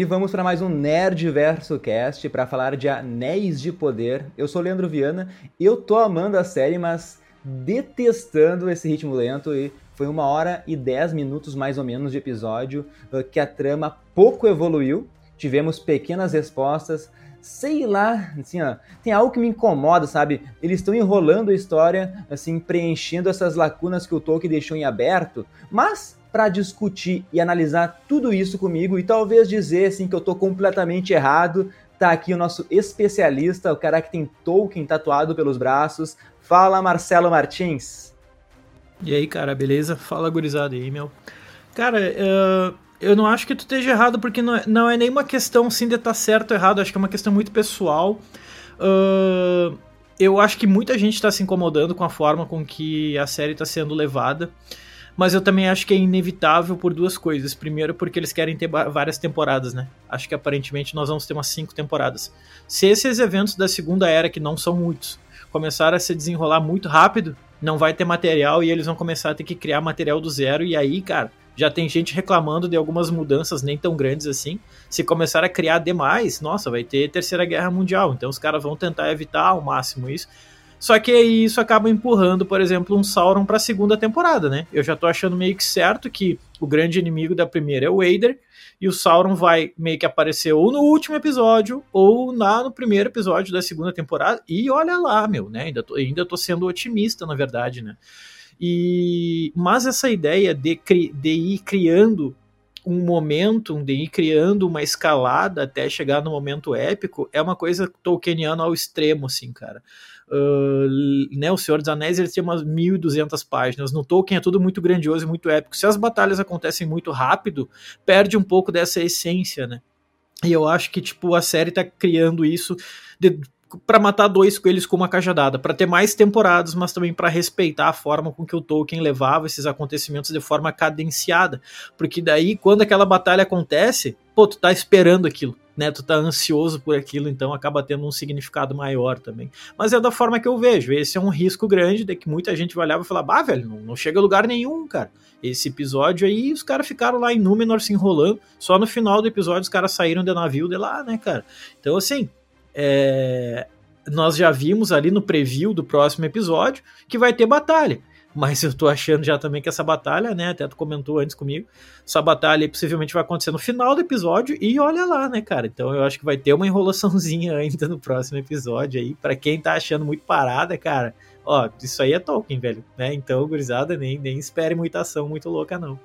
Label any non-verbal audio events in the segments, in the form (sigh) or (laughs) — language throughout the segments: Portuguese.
E vamos para mais um Nerd Verso Cast para falar de Anéis de Poder. Eu sou Leandro Viana, eu tô amando a série, mas detestando esse ritmo lento e foi uma hora e dez minutos mais ou menos de episódio uh, que a trama pouco evoluiu. Tivemos pequenas respostas, sei lá, assim, ó, tem algo que me incomoda, sabe? Eles estão enrolando a história, assim, preenchendo essas lacunas que o Tolkien deixou em aberto, mas para discutir e analisar tudo isso comigo e talvez dizer assim que eu tô completamente errado. Tá aqui o nosso especialista, o cara que tem Tolkien tatuado pelos braços. Fala, Marcelo Martins. E aí, cara, beleza? Fala, gurizada aí, meu. Cara, uh, eu não acho que tu esteja errado, porque não é, não é nenhuma questão assim de estar tá certo ou errado, acho que é uma questão muito pessoal. Uh, eu acho que muita gente está se incomodando com a forma com que a série está sendo levada mas eu também acho que é inevitável por duas coisas. Primeiro, porque eles querem ter várias temporadas, né? Acho que aparentemente nós vamos ter umas cinco temporadas. Se esses eventos da Segunda Era, que não são muitos, começarem a se desenrolar muito rápido, não vai ter material e eles vão começar a ter que criar material do zero. E aí, cara, já tem gente reclamando de algumas mudanças nem tão grandes assim. Se começar a criar demais, nossa, vai ter Terceira Guerra Mundial. Então os caras vão tentar evitar ao máximo isso. Só que aí isso acaba empurrando, por exemplo, um Sauron para a segunda temporada, né? Eu já tô achando meio que certo que o grande inimigo da primeira é o Vader e o Sauron vai meio que aparecer ou no último episódio ou lá no primeiro episódio da segunda temporada. E olha lá, meu, né? Ainda tô, ainda tô sendo otimista, na verdade, né? E mas essa ideia de, de ir criando um momento, de ir criando uma escalada até chegar no momento épico, é uma coisa tolkieniana ao extremo, assim, cara. Uh, né, o Senhor dos Anéis ele tem umas 1200 páginas. No Tolkien é tudo muito grandioso e muito épico. Se as batalhas acontecem muito rápido, perde um pouco dessa essência, né? E eu acho que tipo a série tá criando isso para matar dois coelhos com uma cajadada, para ter mais temporadas, mas também para respeitar a forma com que o Tolkien levava esses acontecimentos de forma cadenciada, porque daí quando aquela batalha acontece, pô, tu tá esperando aquilo, né? Tu tá ansioso por aquilo, então acaba tendo um significado maior também. Mas é da forma que eu vejo, esse é um risco grande de que muita gente vai olhar e falar: "Bah, velho, não, não chega a lugar nenhum, cara". Esse episódio aí, os caras ficaram lá em Númenor se enrolando, só no final do episódio os caras saíram de navio de lá, né, cara? Então assim, é, nós já vimos ali no preview do próximo episódio que vai ter batalha. Mas eu tô achando já também que essa batalha, né? Até tu comentou antes comigo. Essa batalha possivelmente vai acontecer no final do episódio. E olha lá, né, cara? Então eu acho que vai ter uma enrolaçãozinha (laughs) ainda no próximo episódio aí. para quem tá achando muito parada, cara. Ó, isso aí é Tolkien, velho. Né? Então, gurizada, nem, nem espere muita ação muito louca, não.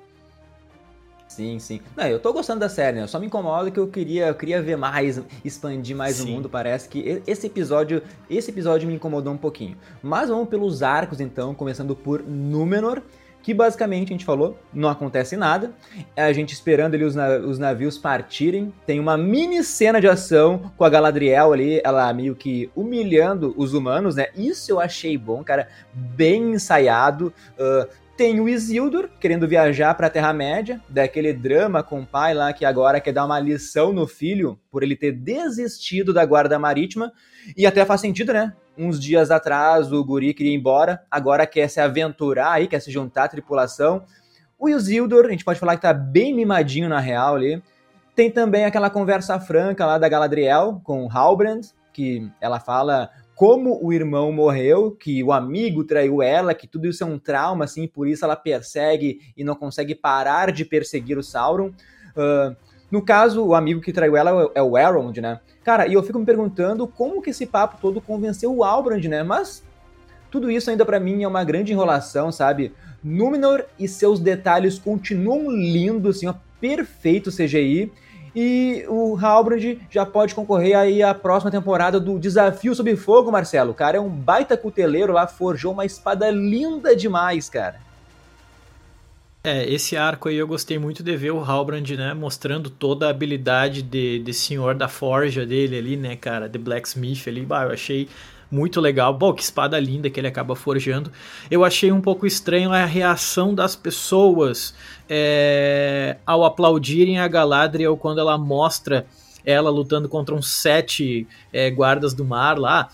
Sim, sim. Não, eu tô gostando da série, né? Eu só me incomodo que eu queria, eu queria ver mais, expandir mais sim. o mundo. Parece que esse episódio, esse episódio me incomodou um pouquinho. Mas vamos pelos arcos então, começando por Númenor, que basicamente a gente falou, não acontece nada. É a gente esperando ali os, os navios partirem. Tem uma mini cena de ação com a Galadriel ali, ela meio que humilhando os humanos, né? Isso eu achei bom, cara, bem ensaiado. Uh, tem o Isildur querendo viajar para a Terra-média, daquele drama com o pai lá que agora quer dar uma lição no filho por ele ter desistido da guarda marítima. E até faz sentido, né? Uns dias atrás o guri queria ir embora, agora quer se aventurar aí, quer se juntar à tripulação. O Isildur, a gente pode falar que tá bem mimadinho na real ali. Tem também aquela conversa franca lá da Galadriel com Halbrand, que ela fala como o irmão morreu, que o amigo traiu ela, que tudo isso é um trauma, assim, por isso ela persegue e não consegue parar de perseguir o Sauron. Uh, no caso, o amigo que traiu ela é o Elrond, né? Cara, e eu fico me perguntando como que esse papo todo convenceu o Albrand, né? Mas tudo isso ainda para mim é uma grande enrolação, sabe? Númenor e seus detalhes continuam lindos, assim, ó, perfeito CGI. E o Halbrand já pode concorrer aí à próxima temporada do Desafio Sob Fogo, Marcelo. O cara é um baita cuteleiro lá, forjou uma espada linda demais, cara. É, esse arco aí eu gostei muito de ver o Halbrand, né, mostrando toda a habilidade de, de senhor da forja dele ali, né, cara, de blacksmith ali, bah, eu achei muito legal. Bom, que espada linda que ele acaba forjando. Eu achei um pouco estranho a reação das pessoas é, ao aplaudirem a Galadriel quando ela mostra ela lutando contra uns sete é, guardas do mar lá.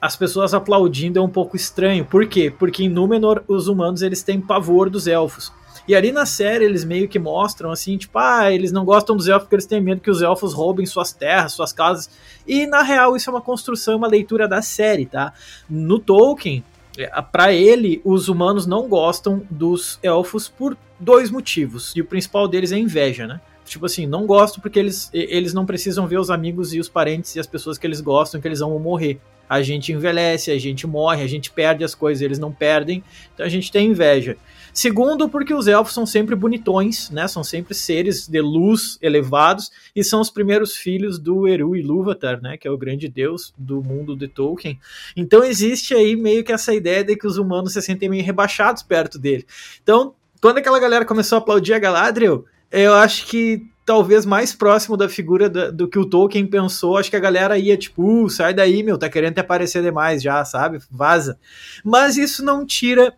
As pessoas aplaudindo é um pouco estranho. Por quê? Porque em Númenor os humanos eles têm pavor dos elfos. E ali na série eles meio que mostram assim, tipo, ah, eles não gostam dos elfos porque eles têm medo que os elfos roubem suas terras, suas casas. E na real isso é uma construção, uma leitura da série, tá? No Tolkien, é, para ele, os humanos não gostam dos elfos por dois motivos. E o principal deles é inveja, né? Tipo assim, não gosto porque eles, eles não precisam ver os amigos e os parentes e as pessoas que eles gostam, que eles vão morrer. A gente envelhece, a gente morre, a gente perde as coisas, eles não perdem, então a gente tem inveja. Segundo, porque os elfos são sempre bonitões, né? São sempre seres de luz elevados e são os primeiros filhos do Eru Ilúvatar, né? Que é o grande deus do mundo de Tolkien. Então existe aí meio que essa ideia de que os humanos se sentem meio rebaixados perto dele. Então, quando aquela galera começou a aplaudir a Galadriel, eu acho que talvez mais próximo da figura do, que o Tolkien pensou, acho que a galera ia tipo, uh, sai daí, meu, tá querendo te aparecer demais já, sabe? Vaza. Mas isso não tira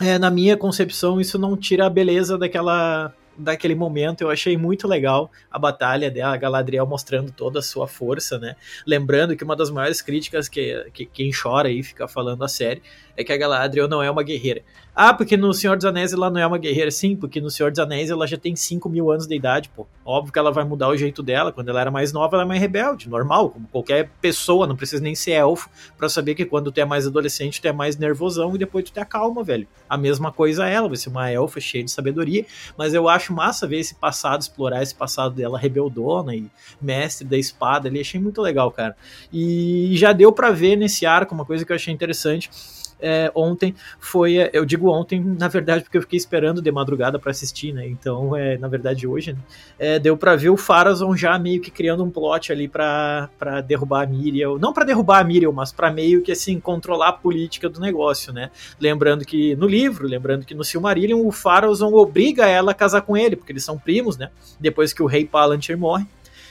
é, na minha concepção, isso não tira a beleza daquela daquele momento. Eu achei muito legal a batalha dela, a Galadriel mostrando toda a sua força, né? Lembrando que uma das maiores críticas que, que quem chora aí fica falando a série é que a Galadriel não é uma guerreira. Ah, porque no Senhor dos Anéis ela não é uma guerreira. Sim, porque no Senhor dos Anéis ela já tem 5 mil anos de idade, pô. Óbvio que ela vai mudar o jeito dela. Quando ela era mais nova, ela é mais rebelde, normal, como qualquer pessoa, não precisa nem ser elfo para saber que quando tu é mais adolescente, tu é mais nervosão e depois tu te acalma, velho. A mesma coisa ela, vai ser uma elfa cheia de sabedoria, mas eu acho massa ver esse passado, explorar esse passado dela rebeldona e mestre da espada ali, achei muito legal, cara. E já deu para ver nesse arco uma coisa que eu achei interessante é, ontem foi, é, eu digo ontem, na verdade, porque eu fiquei esperando de madrugada para assistir, né? Então, é, na verdade, hoje, né? é, deu para ver o Farazon já meio que criando um plot ali para derrubar a Miriam, não para derrubar a Miriam, mas para meio que assim controlar a política do negócio, né? Lembrando que no livro, lembrando que no Silmarillion o Farazon obriga ela a casar com ele, porque eles são primos, né? Depois que o rei Palantir morre.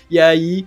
E aí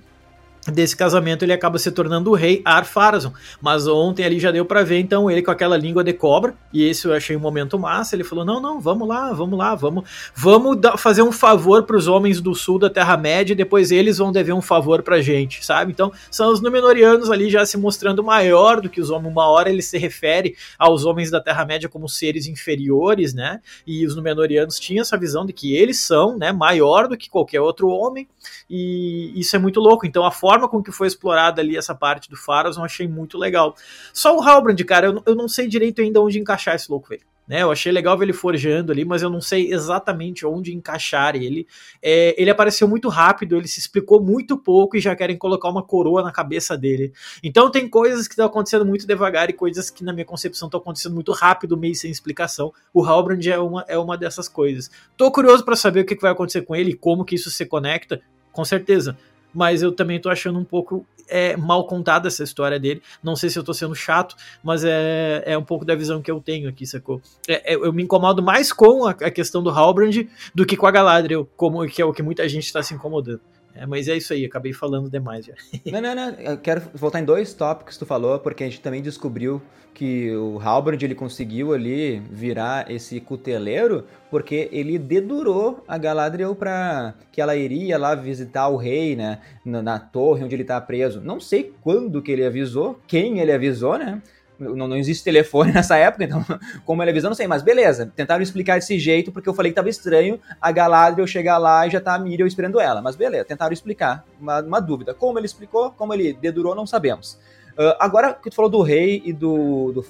desse casamento ele acaba se tornando o rei Ar-Pharazôn. Mas ontem ali já deu para ver então ele com aquela língua de cobra, e esse eu achei um momento massa. Ele falou: "Não, não, vamos lá, vamos lá, vamos, vamos fazer um favor para os homens do sul da Terra-média e depois eles vão dever um favor pra gente", sabe? Então, são os Númenóreanos ali já se mostrando maior do que os homens. Uma hora ele se refere aos homens da Terra-média como seres inferiores, né? E os Númenóreanos tinham essa visão de que eles são, né, maior do que qualquer outro homem. E isso é muito louco. Então, a forma forma com que foi explorada ali essa parte do Faros eu achei muito legal. Só o Halbrand, cara, eu, eu não sei direito ainda onde encaixar esse louco velho. Né, eu achei legal ver ele forjando ali, mas eu não sei exatamente onde encaixar ele. É, ele apareceu muito rápido, ele se explicou muito pouco e já querem colocar uma coroa na cabeça dele. Então tem coisas que estão acontecendo muito devagar e coisas que, na minha concepção, estão acontecendo muito rápido, meio sem explicação. O Halbrand é uma, é uma dessas coisas. Tô curioso para saber o que vai acontecer com ele e como que isso se conecta, com certeza mas eu também tô achando um pouco é, mal contada essa história dele. Não sei se eu tô sendo chato, mas é, é um pouco da visão que eu tenho aqui, sacou? É, é, eu me incomodo mais com a, a, questão do Halbrand do que com a Galadriel, como, que é o que muita gente está se incomodando. É, mas é isso aí, acabei falando demais já. (laughs) Não, não, não. Eu quero voltar em dois tópicos que tu falou, porque a gente também descobriu que o Halbrand ele conseguiu ali virar esse cuteleiro porque ele dedurou a Galadriel para que ela iria lá visitar o rei, né, na, na torre onde ele tá preso. Não sei quando que ele avisou, quem ele avisou, né? Não, não, existe telefone (laughs) nessa época, então como ele avisou, não sei, mas beleza. Tentaram explicar desse jeito, porque eu falei que tava estranho a Galadriel chegar lá e já tá a Miriel esperando ela. Mas beleza, tentaram explicar. Uma, uma dúvida. Como ele explicou, como ele dedurou, não sabemos. Uh, agora que tu falou do rei e do, do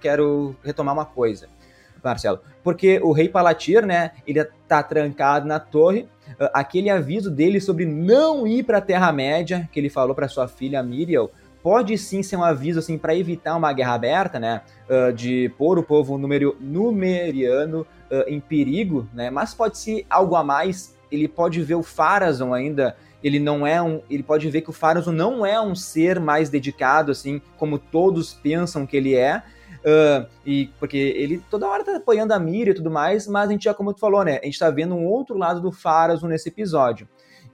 quero retomar uma coisa, Marcelo. Porque o rei Palatir, né, ele tá trancado na torre. Uh, aquele aviso dele sobre não ir pra Terra-média, que ele falou para sua filha Miriel, pode sim ser um aviso assim para evitar uma guerra aberta, né, uh, de pôr o povo numeri numeriano uh, em perigo, né, mas pode ser algo a mais. Ele pode ver o Farazon ainda, ele não é um, ele pode ver que o Farazon não é um ser mais dedicado assim como todos pensam que ele é. Uh, e porque ele toda hora tá apoiando a Mira e tudo mais, mas a gente já, como tu falou, né? A gente tá vendo um outro lado do Farazon nesse episódio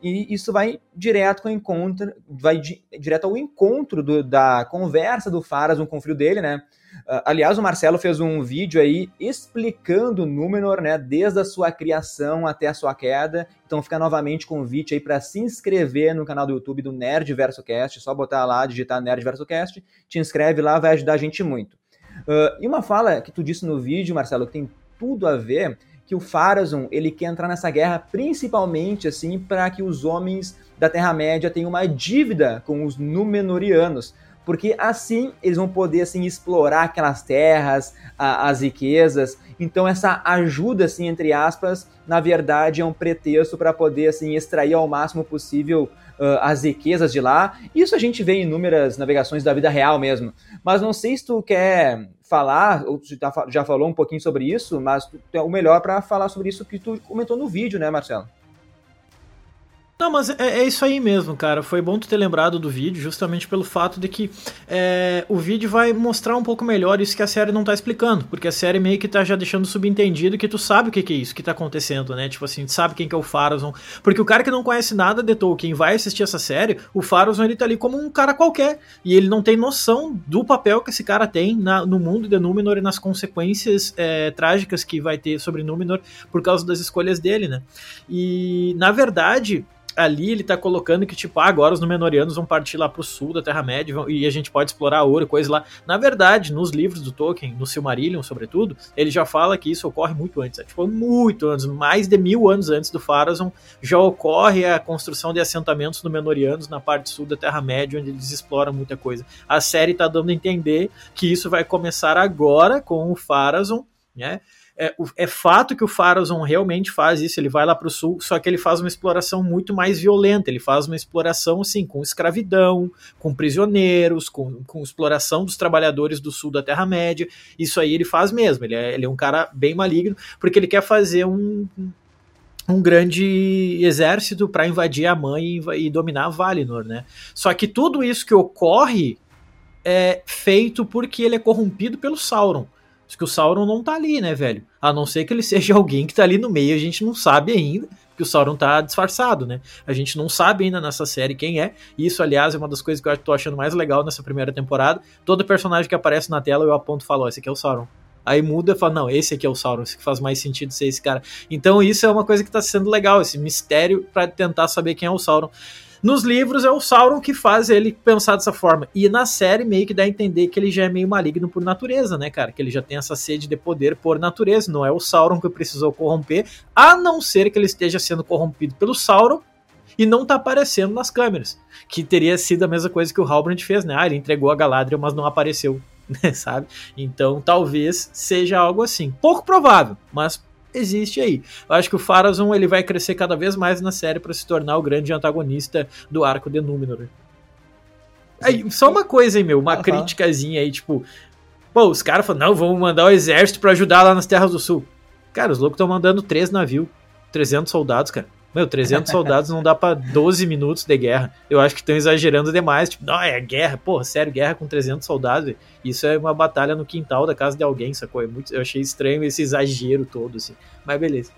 e isso vai direto com o encontro, vai di, direto ao encontro do, da conversa do Faras com o dele, né? Uh, aliás, o Marcelo fez um vídeo aí explicando o Númenor, né, desde a sua criação até a sua queda. Então fica novamente convite aí para se inscrever no canal do YouTube do Nerd Verso Cast, só botar lá, digitar Nerd Verso Cast, te inscreve lá, vai ajudar a gente muito. Uh, e uma fala que tu disse no vídeo, Marcelo, que tem tudo a ver, que o Pharazôn, ele quer entrar nessa guerra principalmente assim para que os homens da Terra-média tenham uma dívida com os Númenóreanos, porque assim eles vão poder assim explorar aquelas terras, a, as riquezas. Então essa ajuda assim entre aspas, na verdade é um pretexto para poder assim extrair ao máximo possível uh, as riquezas de lá. Isso a gente vê em inúmeras navegações da vida real mesmo. Mas não sei se tu quer falar, ou tu já falou um pouquinho sobre isso, mas tu é o melhor para falar sobre isso que tu comentou no vídeo, né, Marcelo? Não, mas é, é, isso aí mesmo, cara. Foi bom tu ter lembrado do vídeo, justamente pelo fato de que é, o vídeo vai mostrar um pouco melhor isso que a série não tá explicando. Porque a série meio que tá já deixando subentendido que tu sabe o que, que é isso que tá acontecendo, né? Tipo assim, tu sabe quem que é o Farazon. Porque o cara que não conhece nada de Tolkien vai assistir essa série, o Farazon ele tá ali como um cara qualquer. E ele não tem noção do papel que esse cara tem na, no mundo de Númenor e nas consequências é, trágicas que vai ter sobre Númenor por causa das escolhas dele, né? E, na verdade ali ele tá colocando que, tipo, ah, agora os Númenóreanos vão partir lá pro sul da Terra-média e a gente pode explorar ouro e coisa lá. Na verdade, nos livros do Tolkien, no Silmarillion, sobretudo, ele já fala que isso ocorre muito antes. É, tipo, muito antes, mais de mil anos antes do Pharazôn, já ocorre a construção de assentamentos Númenóreanos na parte sul da Terra-média, onde eles exploram muita coisa. A série tá dando a entender que isso vai começar agora com o Pharazôn, né? É, é, fato que o Farazon realmente faz isso, ele vai lá para o sul, só que ele faz uma exploração muito mais violenta, ele faz uma exploração assim, com escravidão, com prisioneiros, com, com exploração dos trabalhadores do sul da Terra-média, isso aí ele faz mesmo, ele é, ele é um cara bem maligno, porque ele quer fazer um, um grande exército para invadir a mãe e, e dominar Valinor, né? Só que tudo isso que ocorre é feito porque ele é corrompido pelo Sauron que o Sauron não tá ali, né, velho? A não ser que ele (laughs) seja alguém que tá ali no meio, a gente não sabe ainda, porque o Sauron tá disfarçado, né? A gente não sabe ainda nessa série quem é. Isso, aliás, é uma das coisas que eu tô achando mais legal nessa primeira temporada. Todo personagem que aparece na tela eu aponto e falo, oh, esse aqui é o Sauron. Aí muda e fala, não, esse aqui é o Sauron, esse que faz mais sentido ser esse cara. Então isso é uma coisa que tá sendo legal, esse mistério para tentar saber quem é o Sauron. Nos livros é o Sauron que faz ele pensar dessa forma. E na série meio que dá a entender que ele já é meio maligno por natureza, né, cara? Que ele já tem essa sede de poder por natureza. Não é o Sauron que precisou corromper, a não ser que ele esteja sendo corrompido pelo Sauron e não tá aparecendo nas câmeras. Que teria sido a mesma coisa que o Halbrand fez, né? Ah, ele entregou a Galadriel, mas não apareceu, (laughs) né, sabe? Então talvez seja algo assim. Pouco provável, mas existe aí. Eu acho que o Farazon ele vai crescer cada vez mais na série para se tornar o grande antagonista do arco de Númenor. Aí, só uma coisa aí, meu, uma críticazinha aí, tipo, pô, os caras falam, não, vamos mandar o exército para ajudar lá nas Terras do Sul. Cara, os loucos estão mandando três navios, 300 soldados, cara. Meu, 300 soldados não dá para 12 minutos de guerra. Eu acho que estão exagerando demais. Tipo, não, é guerra. Porra, sério, guerra com 300 soldados. Isso é uma batalha no quintal da casa de alguém, sacou? É muito, eu achei estranho esse exagero todo, assim. Mas beleza.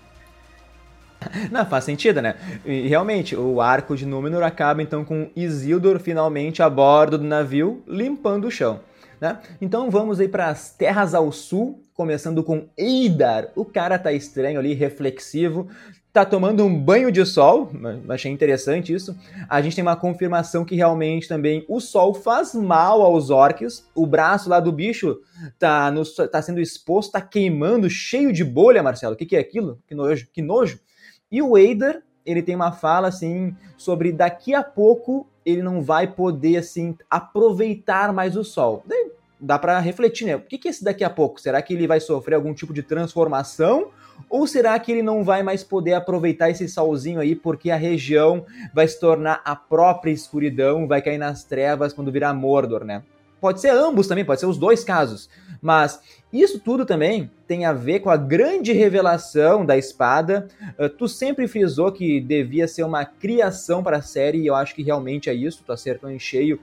(laughs) Não, faz sentido, né? E, realmente, o arco de Númenor acaba então com Isildur finalmente a bordo do navio, limpando o chão. Né? Então vamos aí para as terras ao sul, começando com Eidar. O cara tá estranho ali, reflexivo, tá tomando um banho de sol, achei interessante isso. A gente tem uma confirmação que realmente também o sol faz mal aos orcs. O braço lá do bicho tá, no, tá sendo exposto, tá queimando, cheio de bolha, Marcelo. O que, que é aquilo? Que nojo, que nojo. E o Eider, ele tem uma fala assim sobre daqui a pouco ele não vai poder assim aproveitar mais o sol. Dá para refletir, né? O que, que é esse daqui a pouco? Será que ele vai sofrer algum tipo de transformação ou será que ele não vai mais poder aproveitar esse solzinho aí porque a região vai se tornar a própria escuridão, vai cair nas trevas quando virar Mordor, né? Pode ser ambos também, pode ser os dois casos. Mas isso tudo também tem a ver com a grande revelação da espada. Uh, tu sempre frisou que devia ser uma criação para a série, e eu acho que realmente é isso, tu acertou em cheio.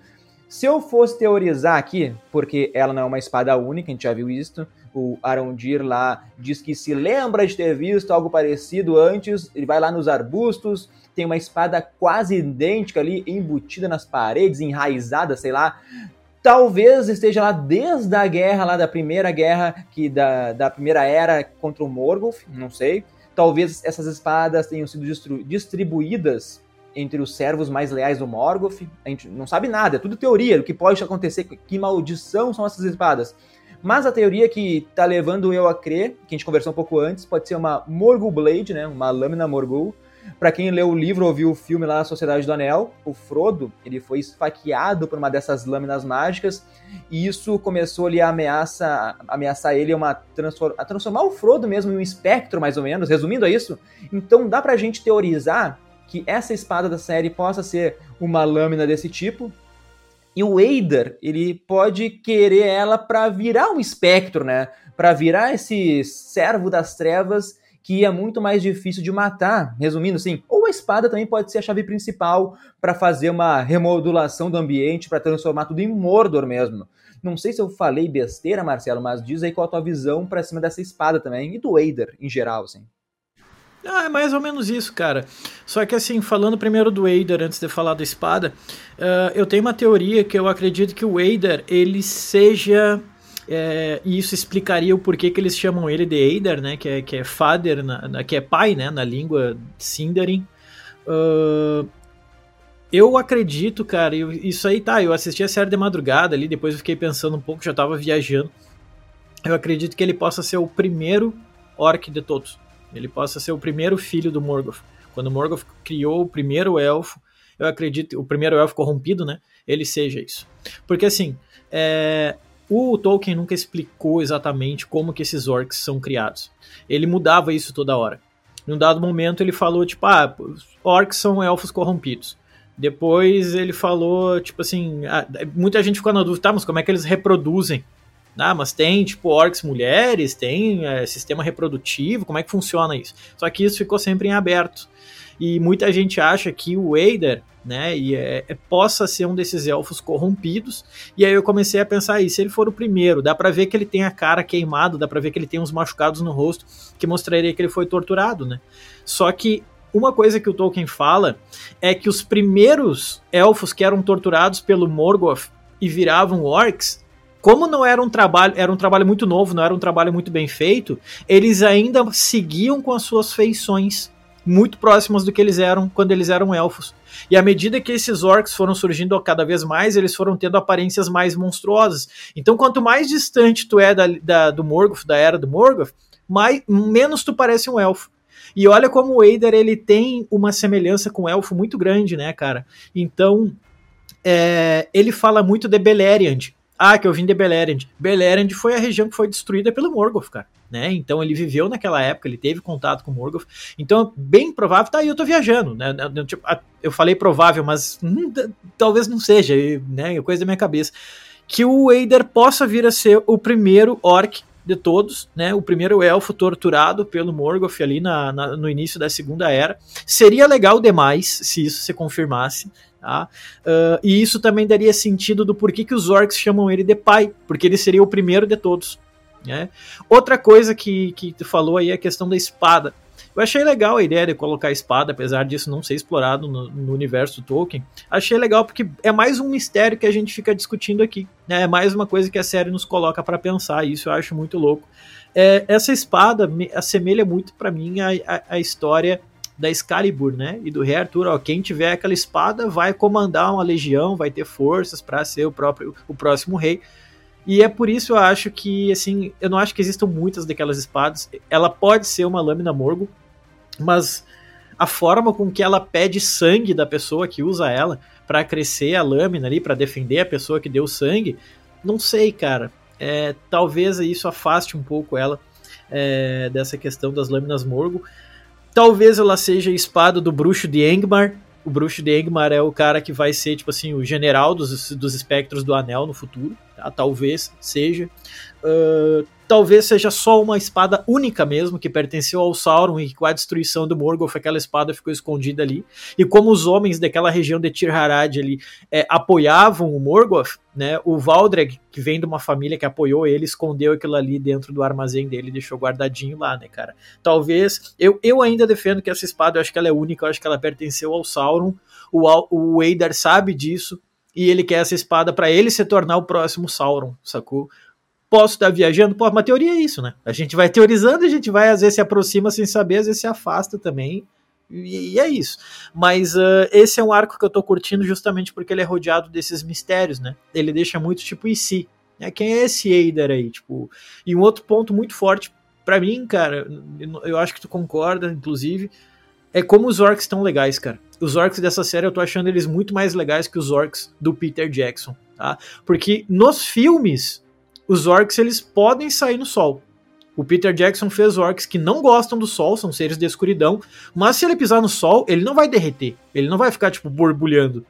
Se eu fosse teorizar aqui, porque ela não é uma espada única, a gente já viu isso, o Arondir lá diz que se lembra de ter visto algo parecido antes, ele vai lá nos arbustos, tem uma espada quase idêntica ali, embutida nas paredes, enraizada, sei lá. Talvez esteja lá desde a guerra, lá da primeira guerra, que da, da primeira era contra o Morgoth, não sei. Talvez essas espadas tenham sido distribuídas entre os servos mais leais do Morgoth. A gente não sabe nada, é tudo teoria do que pode acontecer, que maldição são essas espadas. Mas a teoria que tá levando eu a crer, que a gente conversou um pouco antes, pode ser uma Morgul Blade, né? Uma lâmina Morgul. Para quem leu o livro ou viu o filme lá, Sociedade do Anel, o Frodo, ele foi esfaqueado por uma dessas lâminas mágicas, e isso começou ali a ameaça, ameaçar ele uma a transformar o Frodo mesmo em um espectro, mais ou menos, resumindo a isso. Então dá pra gente teorizar que essa espada da série possa ser uma lâmina desse tipo, e o Eider, ele pode querer ela para virar um espectro, né? Para virar esse servo das trevas que é muito mais difícil de matar, resumindo assim. Ou a espada também pode ser a chave principal para fazer uma remodulação do ambiente, para transformar tudo em Mordor mesmo. Não sei se eu falei besteira, Marcelo, mas diz aí qual a tua visão para cima dessa espada também e do Eider em geral, assim. Ah, é mais ou menos isso, cara. Só que assim, falando primeiro do Eider antes de falar da espada, uh, eu tenho uma teoria que eu acredito que o Eider ele seja é, e isso explicaria o porquê que eles chamam ele de Eider, né? Que é, que é father, na, na, que é pai, né? Na língua Sindarin. Uh, eu acredito, cara, eu, isso aí tá. Eu assisti a série de madrugada ali, depois eu fiquei pensando um pouco, já tava viajando. Eu acredito que ele possa ser o primeiro orc de todos. Ele possa ser o primeiro filho do Morgoth. Quando Morgoth criou o primeiro elfo, eu acredito, o primeiro elfo corrompido, né? Ele seja isso. Porque assim, é, o Tolkien nunca explicou exatamente como que esses orcs são criados. Ele mudava isso toda hora. Em um dado momento ele falou, tipo, ah, orcs são elfos corrompidos. Depois ele falou, tipo assim, ah, muita gente ficou na dúvida, tá, mas como é que eles reproduzem? Ah, mas tem, tipo, orcs mulheres, tem é, sistema reprodutivo, como é que funciona isso? Só que isso ficou sempre em aberto. E muita gente acha que o Eider, né, e é, é, possa ser um desses elfos corrompidos. E aí eu comecei a pensar aí, se ele for o primeiro, dá para ver que ele tem a cara queimada, dá para ver que ele tem uns machucados no rosto, que mostraria que ele foi torturado, né? Só que uma coisa que o Tolkien fala é que os primeiros elfos que eram torturados pelo Morgoth e viravam orcs, como não era um trabalho, era um trabalho muito novo, não era um trabalho muito bem feito, eles ainda seguiam com as suas feições muito próximas do que eles eram quando eles eram elfos. E à medida que esses orcs foram surgindo cada vez mais, eles foram tendo aparências mais monstruosas. Então, quanto mais distante tu é da, da, do Morgoth, da era do Morgoth, mais, menos tu parece um elfo. E olha como o Eider ele tem uma semelhança com o elfo muito grande, né, cara? Então, é, ele fala muito de Beleriand. Ah, que eu vim de Beleriand. Beleriand foi a região que foi destruída pelo Morgoth, cara. Né? Então ele viveu naquela época, ele teve contato com o Morgoth. Então, bem provável, tá aí, eu tô viajando, né? Tipo, eu falei provável, mas hum, talvez não seja, né? É coisa da minha cabeça. Que o Eider possa vir a ser o primeiro orc de todos, né? O primeiro elfo torturado pelo Morgoth ali na, na, no início da Segunda Era. Seria legal demais se isso se confirmasse, Tá? Uh, e isso também daria sentido do porquê que os orcs chamam ele de pai, porque ele seria o primeiro de todos. Né? Outra coisa que, que tu falou aí é a questão da espada. Eu achei legal a ideia de colocar a espada, apesar disso não ser explorado no, no, universo Tolkien. Achei legal porque é mais um mistério que a gente fica discutindo aqui. Né? É mais uma coisa que a série nos coloca para pensar. Isso eu acho muito louco. É, essa espada me assemelha muito para mim a, a, a história da Excalibur, né? E do rei Arthur, ó, quem tiver aquela espada vai comandar uma legião, vai ter forças para ser o próprio o próximo rei. E é por isso eu acho que assim, eu não acho que existam muitas daquelas espadas. Ela pode ser uma lâmina morgo, mas a forma com que ela pede sangue da pessoa que usa ela para crescer a lâmina ali, para defender a pessoa que deu sangue, não sei, cara. É, talvez isso afaste um pouco ela é, dessa questão das lâminas morgo. Talvez ela seja a espada do bruxo de Engmar. O bruxo de Engmar é o cara que vai ser, tipo assim, o general dos, dos espectros do anel no futuro. Tá? Talvez seja. Uh, talvez seja só uma espada única mesmo, que pertenceu ao Sauron e com a destruição do Morgoth aquela espada ficou escondida ali. E como os homens daquela região de Tir Harad ali é, apoiavam o Morgoth, né, o Valdreg, que vem de uma família que apoiou ele, escondeu aquilo ali dentro do armazém dele deixou guardadinho lá, né, cara. Talvez, eu, eu ainda defendo que essa espada, eu acho que ela é única, eu acho que ela pertenceu ao Sauron, o, o Eidar sabe disso, e ele quer essa espada para ele se tornar o próximo Sauron, sacou? Posso estar viajando? Pô, uma teoria é isso, né? A gente vai teorizando, a gente vai às vezes se aproxima sem saber, às vezes se afasta também. E, e é isso. Mas uh, esse é um arco que eu tô curtindo justamente porque ele é rodeado desses mistérios, né? Ele deixa muito tipo e se, É, quem é esse Eider aí? Tipo, e um outro ponto muito forte para mim, cara, eu acho que tu concorda, inclusive, é como os orcs estão legais, cara. Os orcs dessa série eu tô achando eles muito mais legais que os orcs do Peter Jackson, tá? Porque nos filmes, os orcs eles podem sair no sol. O Peter Jackson fez orcs que não gostam do sol, são seres de escuridão, mas se ele pisar no sol, ele não vai derreter, ele não vai ficar tipo borbulhando.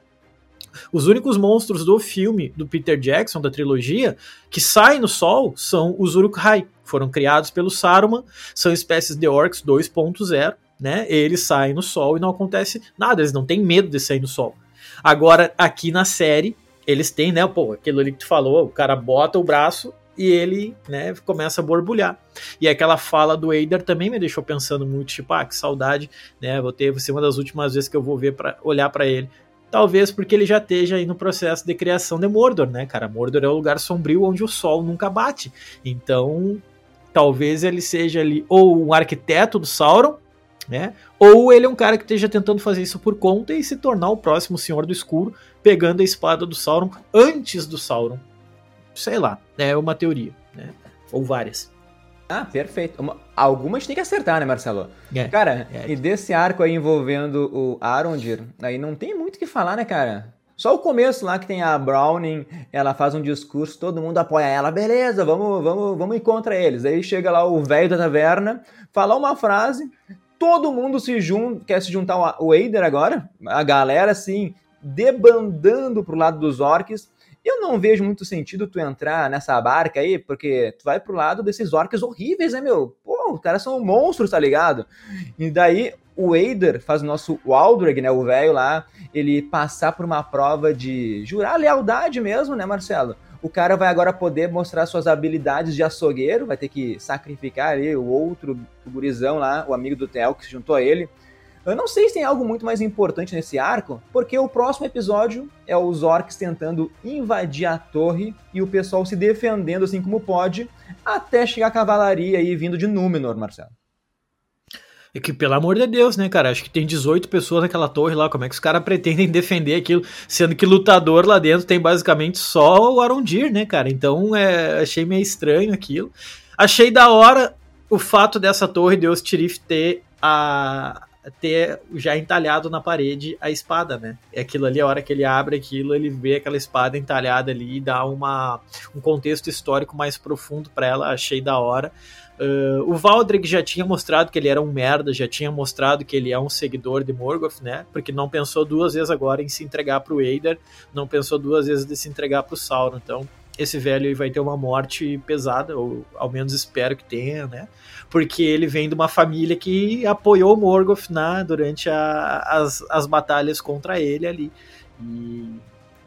Os únicos monstros do filme do Peter Jackson, da trilogia, que saem no sol são os Uruk-hai. Foram criados pelo Saruman, são espécies de orcs 2.0 né? Eles saem no sol e não acontece nada, eles não têm medo de sair no sol. Agora, aqui na série, eles têm, né? Pô, aquilo ali que tu falou, o cara bota o braço e ele, né, começa a borbulhar. E aquela fala do Eider também me deixou pensando muito, tipo, ah, que saudade, né? Vou ter, vai ser uma das últimas vezes que eu vou ver para olhar para ele. Talvez porque ele já esteja aí no processo de criação de Mordor, né, cara? Mordor é o lugar sombrio onde o sol nunca bate. Então, talvez ele seja ali ou um arquiteto do Sauron, né? Ou ele é um cara que esteja tentando fazer isso por conta e se tornar o próximo Senhor do Escuro, pegando a espada do Sauron antes do Sauron. Sei lá, é uma teoria, né? Ou várias. Ah, perfeito. Uma, algumas tem que acertar, né, Marcelo? É, cara, é. e desse arco aí envolvendo o Arondir, aí não tem muito o que falar, né, cara? Só o começo lá que tem a Browning, ela faz um discurso, todo mundo apoia ela, beleza, vamos, vamos, vamos encontrar eles. Aí chega lá o velho da taverna, fala uma frase, todo mundo se junta, quer se juntar ao Eider agora, a galera assim, debandando pro lado dos orcs. Eu não vejo muito sentido tu entrar nessa barca aí, porque tu vai pro lado desses orcs horríveis, né, meu? Pô, os caras são monstros, tá ligado? E daí o Eider faz o nosso Waldreg, né, o velho lá, ele passar por uma prova de jurar lealdade mesmo, né, Marcelo? o cara vai agora poder mostrar suas habilidades de açougueiro, vai ter que sacrificar ali o outro gurizão lá, o amigo do Theo que se juntou a ele. Eu não sei se tem algo muito mais importante nesse arco, porque o próximo episódio é os orcs tentando invadir a torre e o pessoal se defendendo assim como pode, até chegar a cavalaria aí vindo de Númenor, Marcelo. É que, pelo amor de Deus, né, cara? Acho que tem 18 pessoas naquela torre lá. Como é que os caras pretendem (laughs) defender aquilo? Sendo que lutador lá dentro tem basicamente só o Arondir, né, cara? Então, é, achei meio estranho aquilo. Achei da hora o fato dessa torre Deus Tirif ter a ter já entalhado na parede a espada, né? É aquilo ali, a hora que ele abre aquilo, ele vê aquela espada entalhada ali e dá uma, um contexto histórico mais profundo para ela, achei da hora. Uh, o Valdreg já tinha mostrado que ele era um merda, já tinha mostrado que ele é um seguidor de Morgoth, né? Porque não pensou duas vezes agora em se entregar pro Eider, não pensou duas vezes de se entregar pro Sauron. Então, esse velho vai ter uma morte pesada, ou ao menos espero que tenha, né? Porque ele vem de uma família que apoiou Morgoth na, durante a, as, as batalhas contra ele ali. E...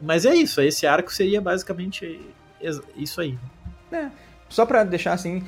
Mas é isso, esse arco seria basicamente isso aí. É, só para deixar assim,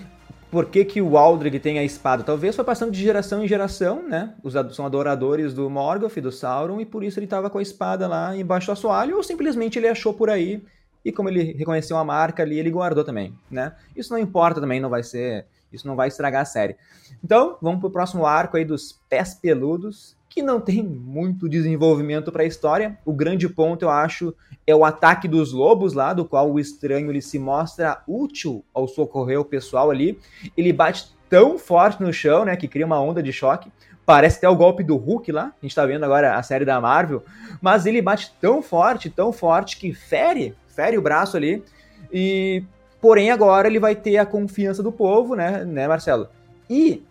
por que, que o Aldrich tem a espada. Talvez foi passando de geração em geração, né? Os são adoradores do Morgoth do Sauron, e por isso ele estava com a espada lá embaixo do assoalho, ou simplesmente ele achou por aí, e como ele reconheceu a marca ali, ele guardou também, né? Isso não importa também, não vai ser... Isso não vai estragar a série. Então, vamos pro próximo arco aí dos pés peludos, que não tem muito desenvolvimento para a história. O grande ponto, eu acho, é o ataque dos lobos lá, do qual o estranho ele se mostra útil ao socorrer o pessoal ali. Ele bate tão forte no chão, né, que cria uma onda de choque. Parece até o golpe do Hulk lá, a gente tá vendo agora a série da Marvel, mas ele bate tão forte, tão forte que fere, fere o braço ali. E porém agora ele vai ter a confiança do povo, né, né, Marcelo? E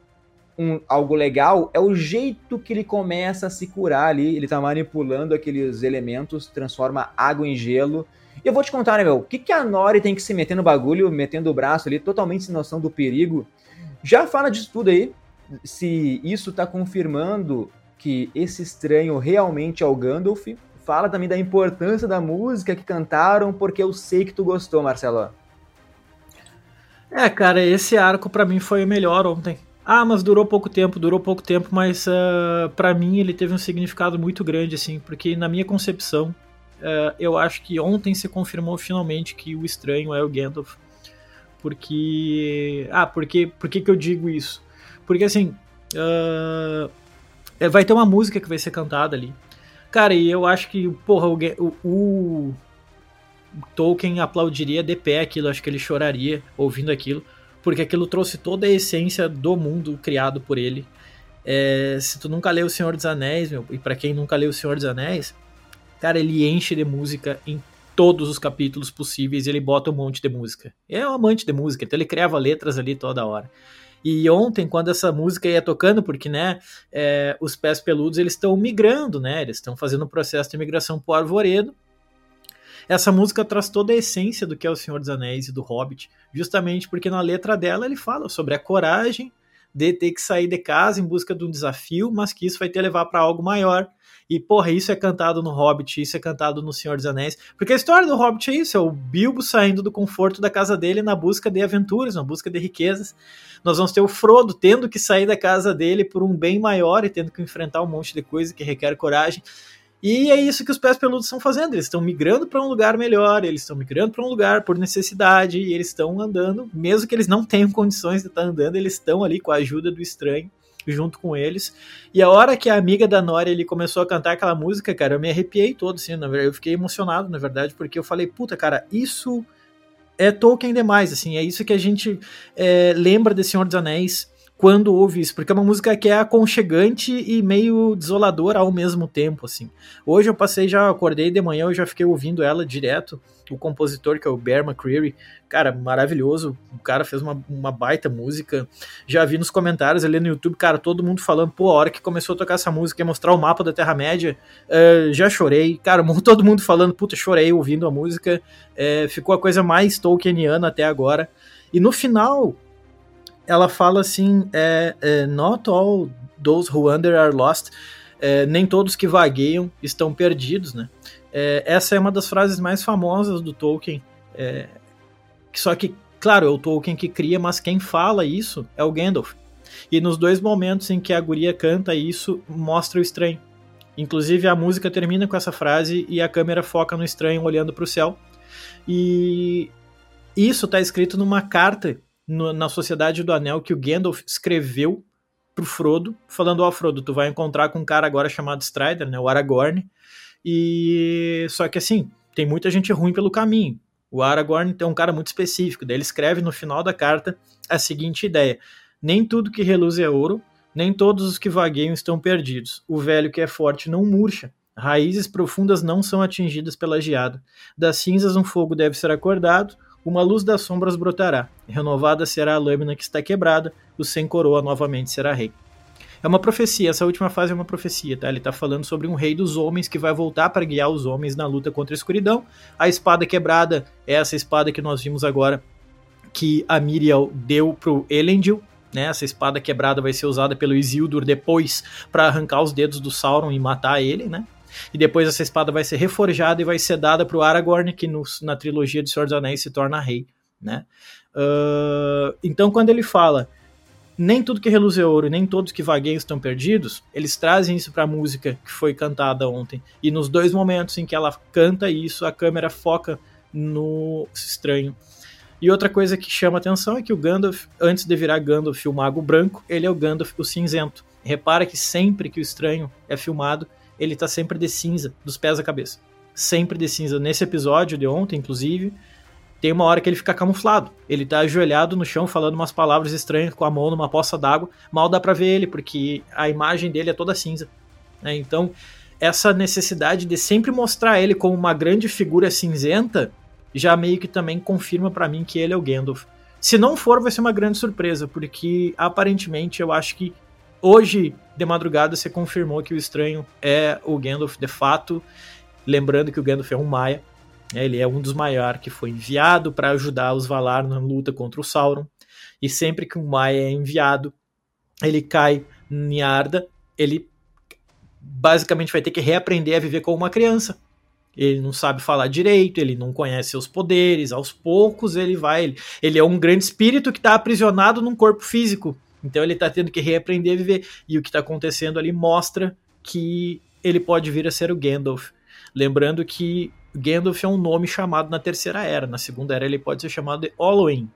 um, algo legal é o jeito que ele começa a se curar ali. Ele tá manipulando aqueles elementos, transforma água em gelo. E eu vou te contar, né, meu? O que, que a Nori tem que se meter no bagulho, metendo o braço ali, totalmente sem noção do perigo? Já fala disso tudo aí. Se isso tá confirmando que esse estranho realmente é o Gandalf. Fala também da importância da música que cantaram, porque eu sei que tu gostou, Marcelo. É, cara, esse arco para mim foi o melhor ontem. Ah, mas durou pouco tempo, durou pouco tempo, mas uh, ah, para mim ele teve um significado muito grande, assim, porque na minha concepção, uh, eu acho que ontem se confirmou finalmente que o estranho é o Gandalf. Porque. Ah, porque, por que eu digo isso? Porque assim. Uh, vai ter uma música que vai ser cantada ali. Cara, e eu acho que, porra, o, o, Tolkien aplaudiria de pé aquilo, acho que ele choraria ouvindo aquilo, porque aquilo trouxe toda a essência do mundo criado por ele. É, se tu nunca leu O Senhor dos Anéis, meu, e para quem nunca leu O Senhor dos Anéis, cara, ele enche de música em todos os capítulos possíveis, ele bota um monte de música. É um amante de música, então ele criava letras ali toda hora. E ontem, quando essa música ia tocando, porque né, é, os pés peludos eles estão migrando, né? Eles estão fazendo um processo de migração para o arvoredo. Essa música traz toda a essência do que é o Senhor dos Anéis e do Hobbit, justamente porque na letra dela ele fala sobre a coragem de ter que sair de casa em busca de um desafio, mas que isso vai te levar para algo maior. E, porra, isso é cantado no Hobbit, isso é cantado no Senhor dos Anéis. Porque a história do Hobbit é isso: é o Bilbo saindo do conforto da casa dele na busca de aventuras, na busca de riquezas. Nós vamos ter o Frodo tendo que sair da casa dele por um bem maior e tendo que enfrentar um monte de coisa que requer coragem. E é isso que os pés peludos estão fazendo. Eles estão migrando para um lugar melhor, eles estão migrando para um lugar por necessidade, e eles estão andando, mesmo que eles não tenham condições de estar andando, eles estão ali com a ajuda do estranho junto com eles. E a hora que a amiga da Nori ele começou a cantar aquela música, cara, eu me arrepiei todo, assim, na verdade, eu fiquei emocionado, na verdade, porque eu falei, puta, cara, isso é Tolkien demais, assim, é isso que a gente é, lembra de Senhor dos Anéis quando ouve isso, porque é uma música que é aconchegante e meio desoladora ao mesmo tempo, assim. Hoje eu passei, já acordei de manhã, eu já fiquei ouvindo ela direto, o compositor que é o Bear McCreary, cara, maravilhoso, o cara fez uma, uma baita música, já vi nos comentários ali no YouTube, cara, todo mundo falando, pô, a hora que começou a tocar essa música e mostrar o mapa da Terra-média, uh, já chorei, cara, (laughs) todo mundo falando, puta, chorei ouvindo a música, uh, ficou a coisa mais Tolkieniana até agora, e no final ela fala assim: é, é, Not all those who wander are lost. É, nem todos que vagueiam estão perdidos, né? É, essa é uma das frases mais famosas do Tolkien. É, só que, claro, é o Tolkien que cria, mas quem fala isso é o Gandalf. E nos dois momentos em que a guria canta isso, mostra o estranho. Inclusive a música termina com essa frase e a câmera foca no estranho olhando para o céu. E isso está escrito numa carta no, na Sociedade do Anel que o Gandalf escreveu pro Frodo, falando, ó oh, Frodo, tu vai encontrar com um cara agora chamado Strider, né, o Aragorn, e só que assim, tem muita gente ruim pelo caminho. O Aragorn é um cara muito específico, daí ele escreve no final da carta a seguinte ideia: nem tudo que reluz é ouro, nem todos os que vagueiam estão perdidos. O velho que é forte não murcha. Raízes profundas não são atingidas pela geada. Das cinzas um fogo deve ser acordado, uma luz das sombras brotará, renovada será a lâmina que está quebrada, o sem coroa novamente será rei. É uma profecia, essa última fase é uma profecia, tá? Ele está falando sobre um rei dos homens que vai voltar para guiar os homens na luta contra a escuridão. A espada quebrada é essa espada que nós vimos agora que a Miriel deu pro Elendil, né? Essa espada quebrada vai ser usada pelo Isildur depois para arrancar os dedos do Sauron e matar ele, né? E depois essa espada vai ser reforjada e vai ser dada para o Aragorn, que no, na trilogia de Senhor dos Anéis se torna rei. Né? Uh, então, quando ele fala nem tudo que reluz é ouro, nem todos que vagueiam estão perdidos, eles trazem isso para a música que foi cantada ontem. E nos dois momentos em que ela canta isso, a câmera foca no estranho. E outra coisa que chama atenção é que o Gandalf, antes de virar Gandalf o Mago Branco, ele é o Gandalf o Cinzento. Repara que sempre que o estranho é filmado, ele tá sempre de cinza, dos pés à cabeça. Sempre de cinza. Nesse episódio de ontem, inclusive, tem uma hora que ele fica camuflado. Ele tá ajoelhado no chão falando umas palavras estranhas com a mão numa poça d'água. Mal dá pra ver ele, porque a imagem dele é toda cinza. Né? Então, essa necessidade de sempre mostrar ele como uma grande figura cinzenta já meio que também confirma para mim que ele é o Gandalf. Se não for, vai ser uma grande surpresa, porque aparentemente eu acho que Hoje, de madrugada, você confirmou que o estranho é o Gandalf de fato. Lembrando que o Gandalf é um Maia. Né? Ele é um dos Maiar que foi enviado para ajudar os Valar na luta contra o Sauron. E sempre que um Maia é enviado, ele cai em Arda, ele basicamente vai ter que reaprender a viver como uma criança. Ele não sabe falar direito, ele não conhece seus poderes, aos poucos ele vai. Ele é um grande espírito que está aprisionado num corpo físico. Então ele está tendo que reaprender a viver. E o que está acontecendo ali mostra que ele pode vir a ser o Gandalf. Lembrando que Gandalf é um nome chamado na Terceira Era. Na Segunda Era ele pode ser chamado de Olwyn.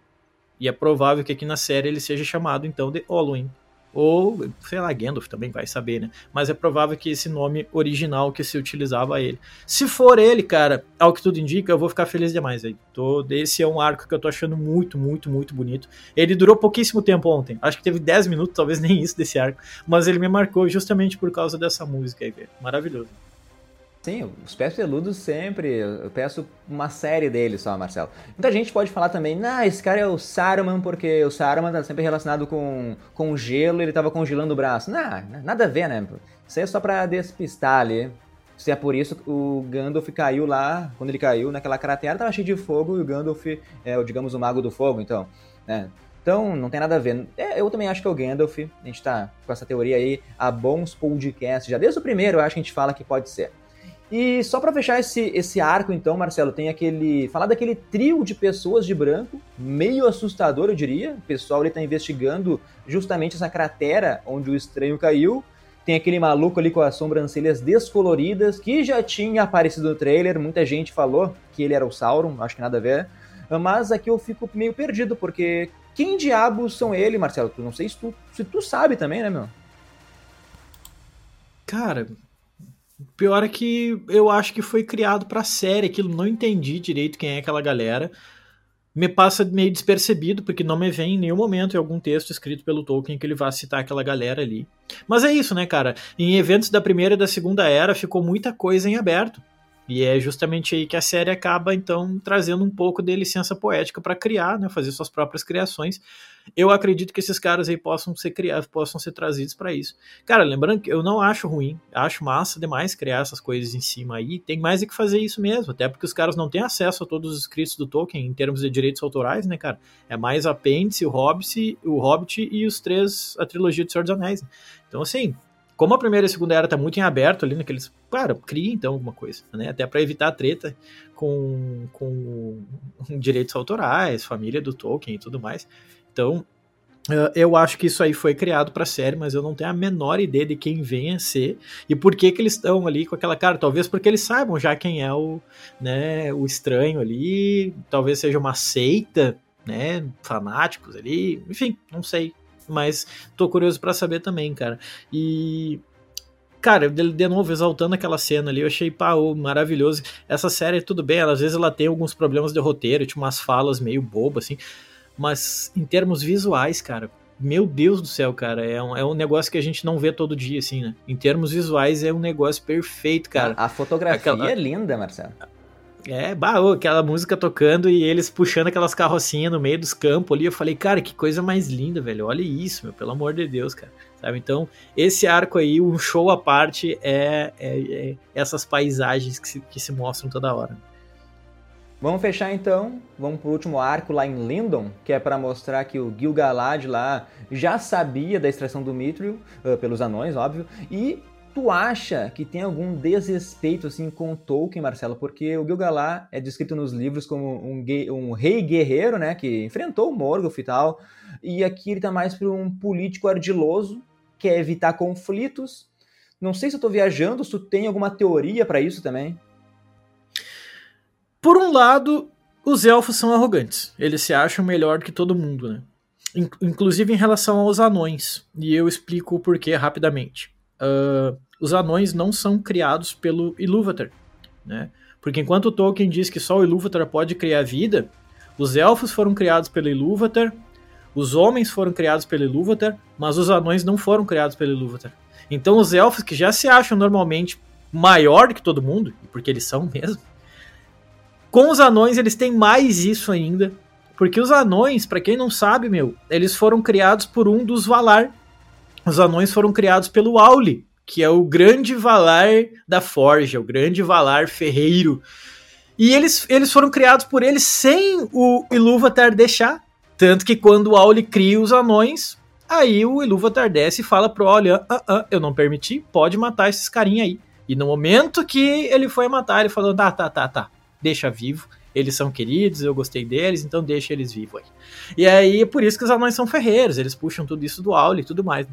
E é provável que aqui na série ele seja chamado então de Olwyn. Ou, sei lá, Gandalf também vai saber, né? Mas é provável que esse nome original que se utilizava ele. Se for ele, cara, ao que tudo indica, eu vou ficar feliz demais aí. Tô, esse é um arco que eu tô achando muito, muito, muito bonito. Ele durou pouquíssimo tempo ontem. Acho que teve 10 minutos, talvez nem isso desse arco. Mas ele me marcou justamente por causa dessa música aí, velho. Maravilhoso. Sim, os pés peludos sempre. Eu peço uma série deles só, Marcelo. Muita gente pode falar também, nah, esse cara é o Saruman, porque o Saruman tá sempre relacionado com, com gelo ele tava congelando o braço. Nah, nada a ver, né? Isso é só pra despistar ali. Se é por isso o Gandalf caiu lá, quando ele caiu naquela cratera, tava cheio de fogo e o Gandalf é, digamos, o mago do fogo, então. Né? Então, não tem nada a ver. É, eu também acho que é o Gandalf. A gente tá com essa teoria aí há bons podcasts. Já desde o primeiro, eu acho que a gente fala que pode ser. E só para fechar esse, esse arco, então, Marcelo, tem aquele. Falar daquele trio de pessoas de branco, meio assustador, eu diria. O pessoal ele tá investigando justamente essa cratera onde o estranho caiu. Tem aquele maluco ali com as sobrancelhas descoloridas, que já tinha aparecido no trailer. Muita gente falou que ele era o Sauron, acho que nada a ver. Mas aqui eu fico meio perdido, porque quem diabos são ele, Marcelo? Tu não sei se tu, se tu sabe também, né, meu? Cara, Pior é que eu acho que foi criado pra série, aquilo não entendi direito quem é aquela galera. Me passa meio despercebido, porque não me vem em nenhum momento em algum texto escrito pelo Tolkien que ele vá citar aquela galera ali. Mas é isso, né, cara? Em eventos da primeira e da segunda era ficou muita coisa em aberto. E é justamente aí que a série acaba, então, trazendo um pouco de licença poética para criar, né, fazer suas próprias criações. Eu acredito que esses caras aí possam ser criados, possam ser trazidos para isso. Cara, lembrando que eu não acho ruim, acho massa demais criar essas coisas em cima aí. Tem mais é que fazer isso mesmo, até porque os caras não têm acesso a todos os escritos do Tolkien em termos de direitos autorais, né, cara? É mais Apêndice, o Hobbit, o Hobbit e os três, a trilogia de Senhor dos Anéis. Então, assim, como a primeira e a segunda era tá muito em aberto ali naqueles. Cara, cria então alguma coisa, né? Até para evitar treta com, com (laughs) direitos autorais, família do Tolkien e tudo mais. Então, Uh, eu acho que isso aí foi criado para série, mas eu não tenho a menor ideia de quem vem a ser e por que que eles estão ali com aquela cara. Talvez porque eles saibam já quem é o, né, o estranho ali, talvez seja uma seita, né, fanáticos ali, enfim, não sei mas tô curioso para saber também, cara. E cara, de, novo, exaltando aquela cena ali, eu achei, pá, oh, maravilhoso. Essa série, tudo bem, ela, às vezes ela tem alguns problemas de roteiro, tipo umas falas meio bobas, assim, mas em termos visuais, cara, meu Deus do céu, cara, é um, é um negócio que a gente não vê todo dia, assim, né? Em termos visuais, é um negócio perfeito, cara. A, a fotografia aquela... é linda, Marcelo. É, bah, aquela música tocando e eles puxando aquelas carrocinhas no meio dos campos ali. Eu falei, cara, que coisa mais linda, velho. Olha isso, meu, pelo amor de Deus, cara. Sabe? Então, esse arco aí, um show à parte, é, é, é essas paisagens que se, que se mostram toda hora. Vamos fechar então, vamos pro último arco lá em Lindon, que é para mostrar que o Gil-galad lá já sabia da extração do Mithril, uh, pelos anões, óbvio, e Tu acha que tem algum desrespeito assim com Tolkien, Marcelo? Porque o Gil-galad é descrito nos livros como um, um, rei guerreiro, né, que enfrentou o Morgoth e tal, e aqui ele tá mais para um político ardiloso, quer evitar conflitos. Não sei se eu tô viajando, se tu tem alguma teoria para isso também. Por um lado, os elfos são arrogantes. Eles se acham melhor que todo mundo, né? Inclusive em relação aos anões. E eu explico o porquê rapidamente uh, os anões não são criados pelo Ilúvatar, né? Porque enquanto Tolkien diz que só o Ilúvatar pode criar vida, os elfos foram criados pelo Ilúvatar, os homens foram criados pelo Ilúvatar, mas os anões não foram criados pelo Ilúvatar. Então os elfos que já se acham normalmente maior que todo mundo, porque eles são mesmo, com os anões eles têm mais isso ainda, porque os anões, para quem não sabe, meu, eles foram criados por um dos Valar, os anões foram criados pelo Auli, que é o grande Valar da Forja, o grande Valar ferreiro. E eles, eles foram criados por ele sem o Ilúvatar deixar. Tanto que quando o Auli cria os anões, aí o Ilúvatar desce e fala pro Auli, ah, ah, eu não permiti, pode matar esses carinha aí. E no momento que ele foi matar, ele falou, tá, tá, tá, tá, deixa vivo eles são queridos, eu gostei deles, então deixa eles vivos aí. E aí é por isso que os anões são ferreiros, eles puxam tudo isso do aula e tudo mais.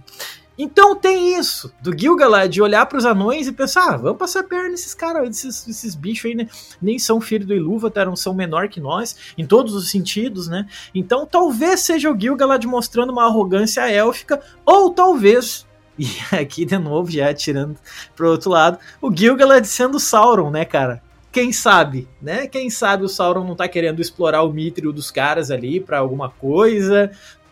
Então tem isso, do Gilgalad de olhar para os anões e pensar, ah, vamos passar perna nesses caras, esses, esses bichos aí, né? Nem são filho do Ilúvatar, não são menor que nós, em todos os sentidos, né? Então talvez seja o Gilgalad mostrando uma arrogância élfica, ou talvez (laughs) e aqui de novo, já tirando pro outro lado, o Gilgalad sendo Sauron, né, cara? Quem sabe, né? Quem sabe o Sauron não tá querendo explorar o Mithril dos caras ali para alguma coisa,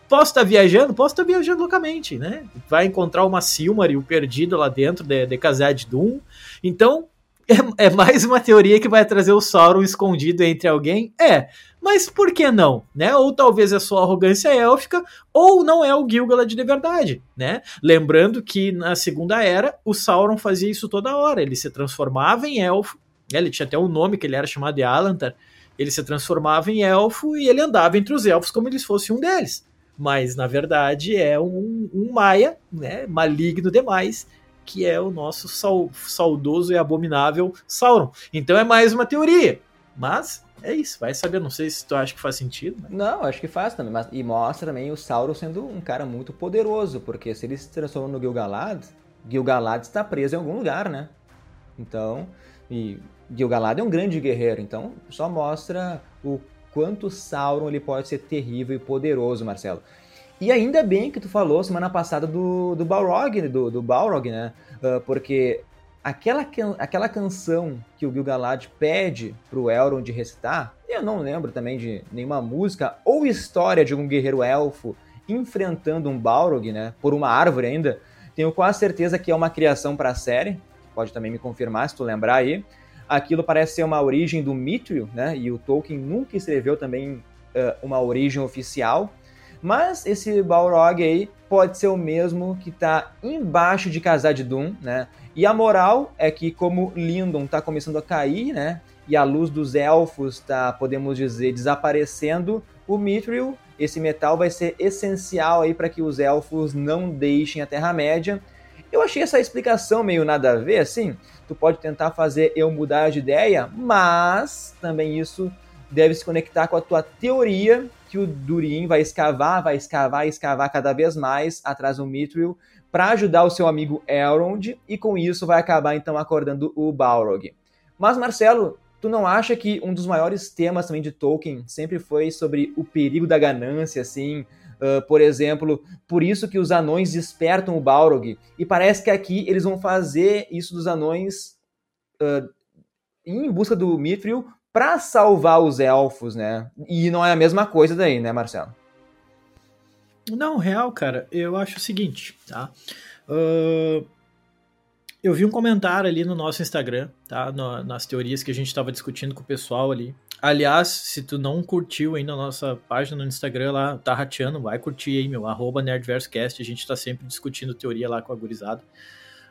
Posso estar tá viajando? Posso estar tá viajando loucamente, né? Vai encontrar uma Silmaril perdida lá dentro de, de Khazad Dûm. Então, é, é, mais uma teoria que vai trazer o Sauron escondido entre alguém? É, mas por que não, né? Ou talvez é só arrogância élfica, ou não é o Gilgalad de verdade, né? Lembrando que na Segunda Era, o Sauron fazia isso toda hora, ele se transformava em elfo? Ele tinha até um nome que ele era chamado de Alantar, ele se transformava em elfo e ele andava entre os elfos como eles fossem um deles mas na verdade é um, um Maia, né, maligno demais, que é o nosso saudoso e abominável Sauron. Então é mais uma teoria, mas é isso, vai saber, não sei se tu acha que faz sentido. Né? Não, acho que faz também, mas, e mostra também o Sauron sendo um cara muito poderoso, porque se ele se transforma no Gil-galad, Gil-galad está preso em algum lugar, né? Então, e Gil-galad é um grande guerreiro, então só mostra o quanto Sauron ele pode ser terrível e poderoso, Marcelo. E ainda bem que tu falou semana passada do, do Balrog, do, do Balrog, né? Uh, porque aquela, aquela canção que o Gil-galad pede pro Elrond recitar, eu não lembro também de nenhuma música ou história de um guerreiro elfo enfrentando um Balrog, né? Por uma árvore ainda. Tenho quase certeza que é uma criação para a série. Pode também me confirmar se tu lembrar aí aquilo parece ser uma origem do Mithril, né? E o Tolkien nunca escreveu também uh, uma origem oficial. Mas esse Balrog aí pode ser o mesmo que está embaixo de Khazad Dûm, né? E a moral é que como Lindon está começando a cair, né? E a luz dos elfos está, podemos dizer, desaparecendo, o Mithril, esse metal vai ser essencial aí para que os elfos não deixem a Terra-média. Eu achei essa explicação meio nada a ver, assim tu pode tentar fazer eu mudar de ideia, mas também isso deve se conectar com a tua teoria que o Durin vai escavar, vai escavar, escavar cada vez mais atrás do Mithril para ajudar o seu amigo Elrond e com isso vai acabar então acordando o Balrog. Mas Marcelo, tu não acha que um dos maiores temas também de Tolkien sempre foi sobre o perigo da ganância, assim, Uh, por exemplo, por isso que os anões despertam o Balrog. E parece que aqui eles vão fazer isso dos anões uh, em busca do Mithril para salvar os elfos, né? E não é a mesma coisa daí, né, Marcelo? Não, real, cara, eu acho o seguinte, tá? Uh, eu vi um comentário ali no nosso Instagram, tá? No, nas teorias que a gente estava discutindo com o pessoal ali. Aliás, se tu não curtiu ainda a nossa página no Instagram lá, tá rateando, vai curtir aí, meu, arroba NerdVerseCast, a gente tá sempre discutindo teoria lá com a gurizada.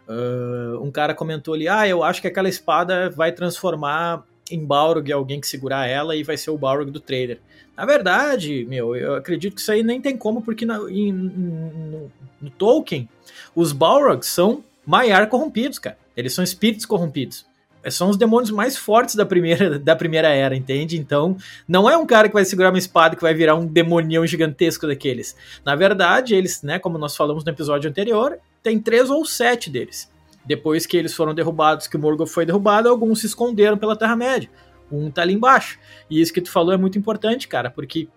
Uh, um cara comentou ali, ah, eu acho que aquela espada vai transformar em Balrog alguém que segurar ela e vai ser o Balrog do trailer. Na verdade, meu, eu acredito que isso aí nem tem como, porque na, em, no, no Tolkien, os Balrogs são Maiar corrompidos, cara. Eles são espíritos corrompidos. É, são os demônios mais fortes da primeira, (laughs) da primeira era, entende? Então, não é um cara que vai segurar uma espada que vai virar um demonião gigantesco daqueles. Na verdade, eles, né, como nós falamos no episódio anterior, tem três ou sete deles. Depois que eles foram derrubados, que o Morgoth foi derrubado, alguns se esconderam pela Terra-média. Um tá ali embaixo. E isso que tu falou é muito importante, cara, porque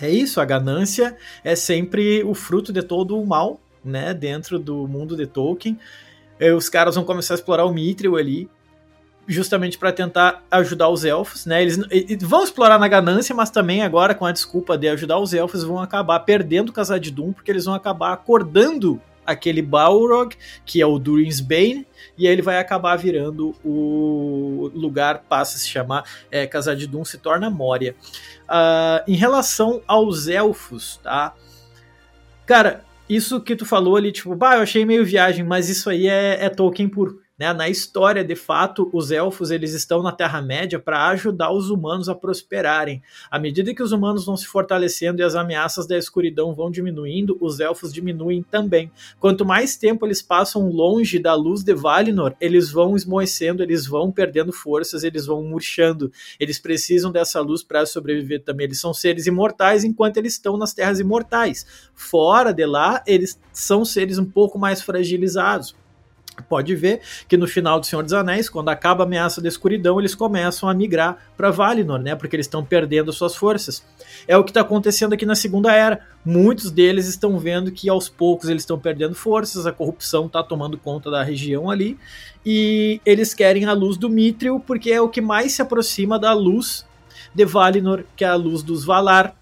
é isso, a ganância é sempre o fruto de todo o mal, né, dentro do mundo de Tolkien. E os caras vão começar a explorar o Mithril ali, justamente para tentar ajudar os elfos, né? Eles, vão explorar na ganância, mas também agora com a desculpa de ajudar os elfos vão acabar perdendo o de Doom, porque eles vão acabar acordando aquele Balrog, que é o Durin's Bane, e aí ele vai acabar virando o lugar, passa a se chamar é, de Doom, se torna Moria. Uh, em relação aos elfos, tá? Cara, isso que tu falou ali, tipo, bah, eu achei meio viagem, mas isso aí é, é Tolkien puro Né? Na história, de fato, os elfos eles estão na Terra-média para ajudar os humanos a prosperarem. À medida que os humanos vão se fortalecendo e as ameaças da escuridão vão diminuindo, os elfos diminuem também. Quanto mais tempo eles passam longe da luz de Valinor, eles vão esmoecendo, eles vão perdendo forças, eles vão murchando. Eles precisam dessa luz para sobreviver também. Eles são seres imortais enquanto eles estão nas terras imortais. Fora de lá, eles são seres um pouco mais fragilizados pode ver que no final do Senhor dos Anéis, quando acaba a ameaça da escuridão, eles começam a migrar para Valinor, né? Porque eles estão perdendo suas forças. É o que está acontecendo aqui na Segunda Era. Muitos deles estão vendo que aos poucos eles estão perdendo forças, a corrupção está tomando conta da região ali, e eles querem a luz do Mithril porque é o que mais se aproxima da luz de Valinor, que é a luz dos Valar,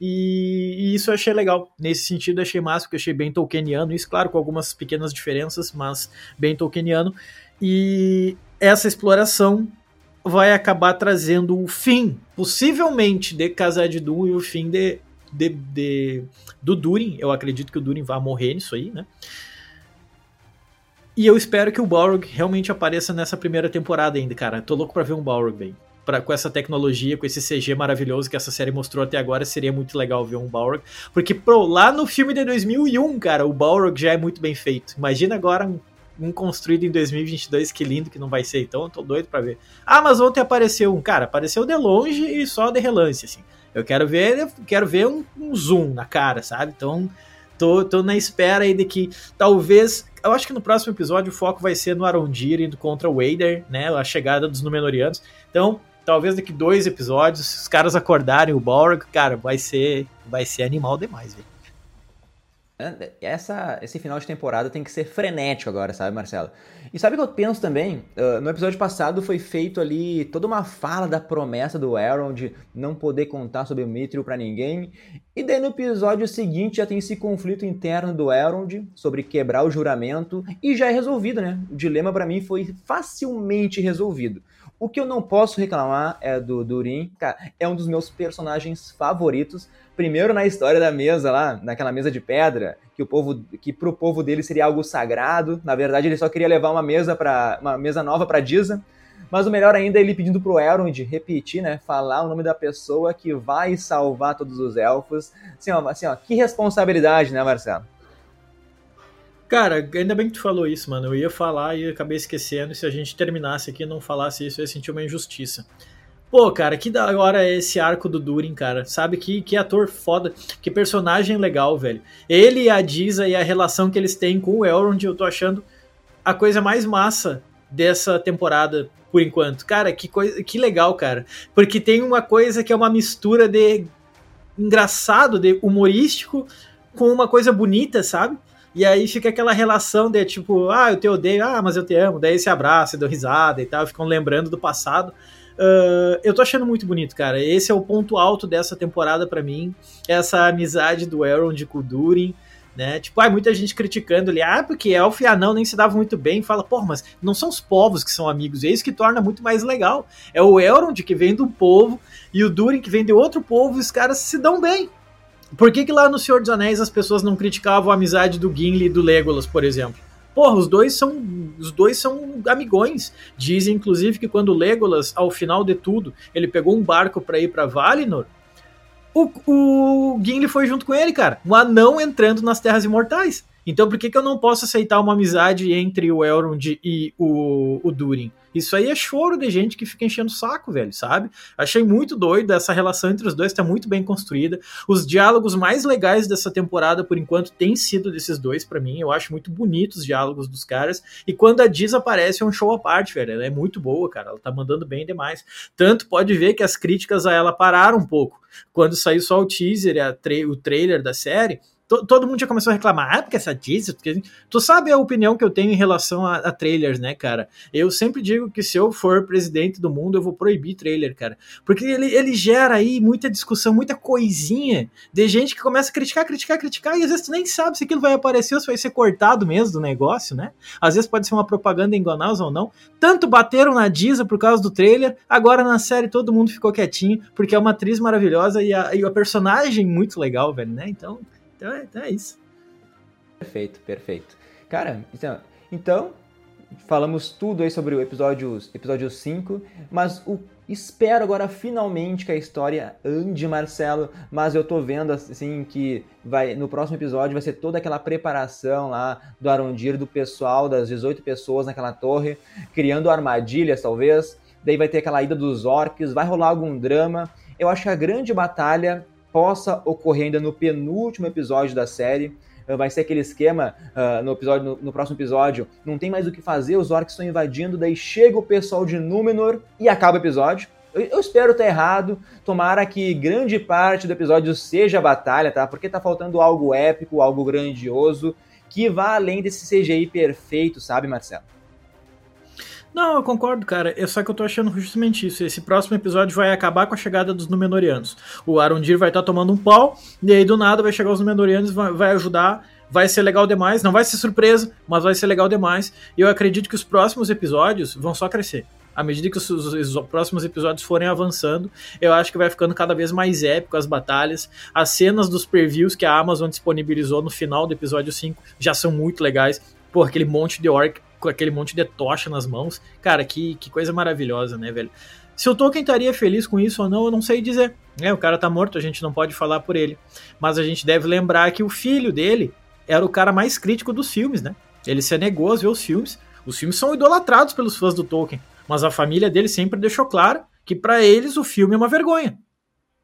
e, e, isso eu achei legal. Nesse sentido, achei massa, porque achei bem Tolkieniano. Isso, claro, com algumas pequenas diferenças, mas bem Tolkieniano. E essa exploração vai acabar trazendo o fim, possivelmente, de Casar de Dun e o fim de, de, de, do Durin. Eu acredito que o Durin vai morrer nisso aí, né? E eu espero que o Balrog realmente apareça nessa primeira temporada ainda, cara. Tô louco pra ver um Balrog, velho pra, com essa tecnologia, com esse CG maravilhoso que essa série mostrou até agora, seria muito legal ver um Balrog. Porque, pro, lá no filme de 2001, cara, o Balrog já é muito bem feito. Imagina agora um, um construído em 2022, que lindo que não vai ser, então eu tô doido pra ver. Ah, mas ontem apareceu um, cara, apareceu de longe e só de relance, assim. Eu quero ver, quero ver um, um zoom na cara, sabe? Então, tô, tô na espera aí de que talvez eu acho que no próximo episódio o foco vai ser no Arondir indo contra o Wader, né? A chegada dos Númenóreanos. Então, talvez daqui dois episódios, se os caras acordarem o Balrog, cara, vai ser, vai ser animal demais, velho. É, essa, esse final de temporada tem que ser frenético agora, sabe, Marcelo? E sabe o que eu penso também? Uh, no episódio passado foi feito ali toda uma fala da promessa do Aaron de não poder contar sobre o Mithril para ninguém. E daí no episódio seguinte já tem esse conflito interno do Elrond sobre quebrar o juramento e já é resolvido, né? O dilema para mim foi facilmente resolvido. O que eu não posso reclamar é do Durin, cara, é um dos meus personagens favoritos. Primeiro na história da mesa lá, naquela mesa de pedra, que o povo, que pro povo dele seria algo sagrado. Na verdade, ele só queria levar uma mesa para uma mesa nova para Diza. Mas o melhor ainda é ele pedindo pro Elrond repetir, né, falar o nome da pessoa que vai salvar todos os elfos. Assim, ó, assim, ó que responsabilidade, né, Marcelo? Cara, ainda bem que tu falou isso, mano. Eu ia falar e acabei esquecendo. Se a gente terminasse aqui e não falasse isso, eu ia sentir uma injustiça. Pô, cara, que da hora é esse arco do Durin, cara. Sabe que, que ator foda, que personagem legal, velho. Ele e a Diza e a relação que eles têm com o Elrond, eu tô achando a coisa mais massa dessa temporada por enquanto. Cara, que coisa, que legal, cara. Porque tem uma coisa que é uma mistura de engraçado, de humorístico com uma coisa bonita, sabe? E aí fica aquela relação de tipo, ah, eu te odeio, ah, mas eu te amo. Daí se abraça, deu risada e tal, ficam lembrando do passado. Uh, eu tô achando muito bonito, cara. Esse é o ponto alto dessa temporada para mim. Essa amizade do Aaron de Kudurin, né? Tipo, ah, muita gente criticando ele, ah, porque Elf e Anão nem se davam muito bem. Fala, pô, mas não são os povos que são amigos. É isso que torna muito mais legal. É o Elrond que vem do povo e o Durin que vem de outro povo e os caras se dão bem. Por que, que lá no Senhor dos Anéis as pessoas não criticavam a amizade do Gimli e do Legolas, por exemplo? Porra, os dois são os dois são amigões. Dizem inclusive que quando Legolas, ao final de tudo, ele pegou um barco para ir para Valinor, o, o Gimli foi junto com ele, cara. Um anão entrando nas Terras Imortais. Então por que, que eu não posso aceitar uma amizade entre o Elrond e o, o Durin? Isso aí é choro de gente que fica enchendo o saco, velho, sabe? Achei muito doido, essa relação entre os dois tá muito bem construída. Os diálogos mais legais dessa temporada, por enquanto, têm sido desses dois para mim. Eu acho muito bonitos os diálogos dos caras. E quando a Diz aparece, é um show à parte, velho. Ela é muito boa, cara. Ela tá mandando bem demais. Tanto pode ver que as críticas a ela pararam um pouco. Quando saiu só o teaser, tra o trailer da série, todo mundo já começou a reclamar, ah, porque essa Disney, porque... tu sabe a opinião que eu tenho em relação a, a, trailers, né, cara? Eu sempre digo que se eu for presidente do mundo, eu vou proibir trailer, cara, porque ele, ele gera aí muita discussão, muita coisinha de gente que começa a criticar, criticar, criticar, e às vezes tu nem sabe se aquilo vai aparecer ou se vai ser cortado mesmo do negócio, né? Às vezes pode ser uma propaganda enganosa ou não. Tanto bateram na Disney por causa do trailer, agora na série todo mundo ficou quietinho, porque é uma atriz maravilhosa e a, e a personagem muito legal, velho, né? Então então é, então é isso. Perfeito, perfeito. Cara, então, então falamos tudo aí sobre o episódio, episódio 5, mas o, espero agora finalmente que a história ande, Marcelo, mas eu tô vendo assim que vai no próximo episódio vai ser toda aquela preparação lá do Arondir, do pessoal, das 18 pessoas naquela torre, criando armadilhas talvez, daí vai ter aquela ida dos orcs, vai rolar algum drama. Eu acho que a grande batalha possa ocorrer ainda no penúltimo episódio da série, vai ser aquele esquema uh, no, episódio, no, no, próximo episódio. Não tem mais o que fazer, os orcs estão invadindo, daí chega o pessoal de Númenor e acaba o episódio. Eu, eu espero estar errado. Tomara que grande parte do episódio seja batalha, tá? Porque tá faltando algo épico, algo grandioso, que vá além desse CGI perfeito, sabe, Marcelo? Não, eu concordo, cara. É só que eu tô achando justamente isso. Esse próximo episódio vai acabar com a chegada dos Númenóreanos. O Arondir vai estar tá tomando um pau, e aí do nada vai chegar os Númenóreanos, vai, vai ajudar. Vai ser legal demais, não vai ser surpresa, mas vai ser legal demais. E eu acredito que os próximos episódios vão só crescer à medida que os, os, os, próximos episódios forem avançando, eu acho que vai ficando cada vez mais épico as batalhas. As cenas dos previews que a Amazon disponibilizou no final do episódio 5 já são muito legais. Pô, aquele monte de orc com aquele monte de tocha nas mãos. Cara, que, que coisa maravilhosa, né, velho? Se o Tolkien estaria feliz com isso ou não, eu não sei dizer. É, o cara tá morto, a gente não pode falar por ele. Mas a gente deve lembrar que o filho dele era o cara mais crítico dos filmes, né? Ele se negou a ver os filmes. Os filmes são idolatrados pelos fãs do Tolkien, mas a família dele sempre deixou claro que para eles o filme é uma vergonha.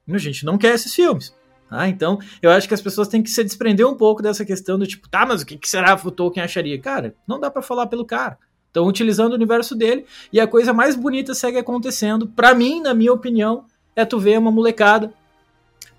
A gente não quer esses filmes. Ah, então, eu acho que as pessoas têm que se desprender um pouco dessa questão do tipo, tá, mas o que, que será que o Tolkien acharia? Cara, não dá para falar pelo cara. Estão utilizando o universo dele e a coisa mais bonita segue acontecendo. Para mim, na minha opinião, é tu ver uma molecada,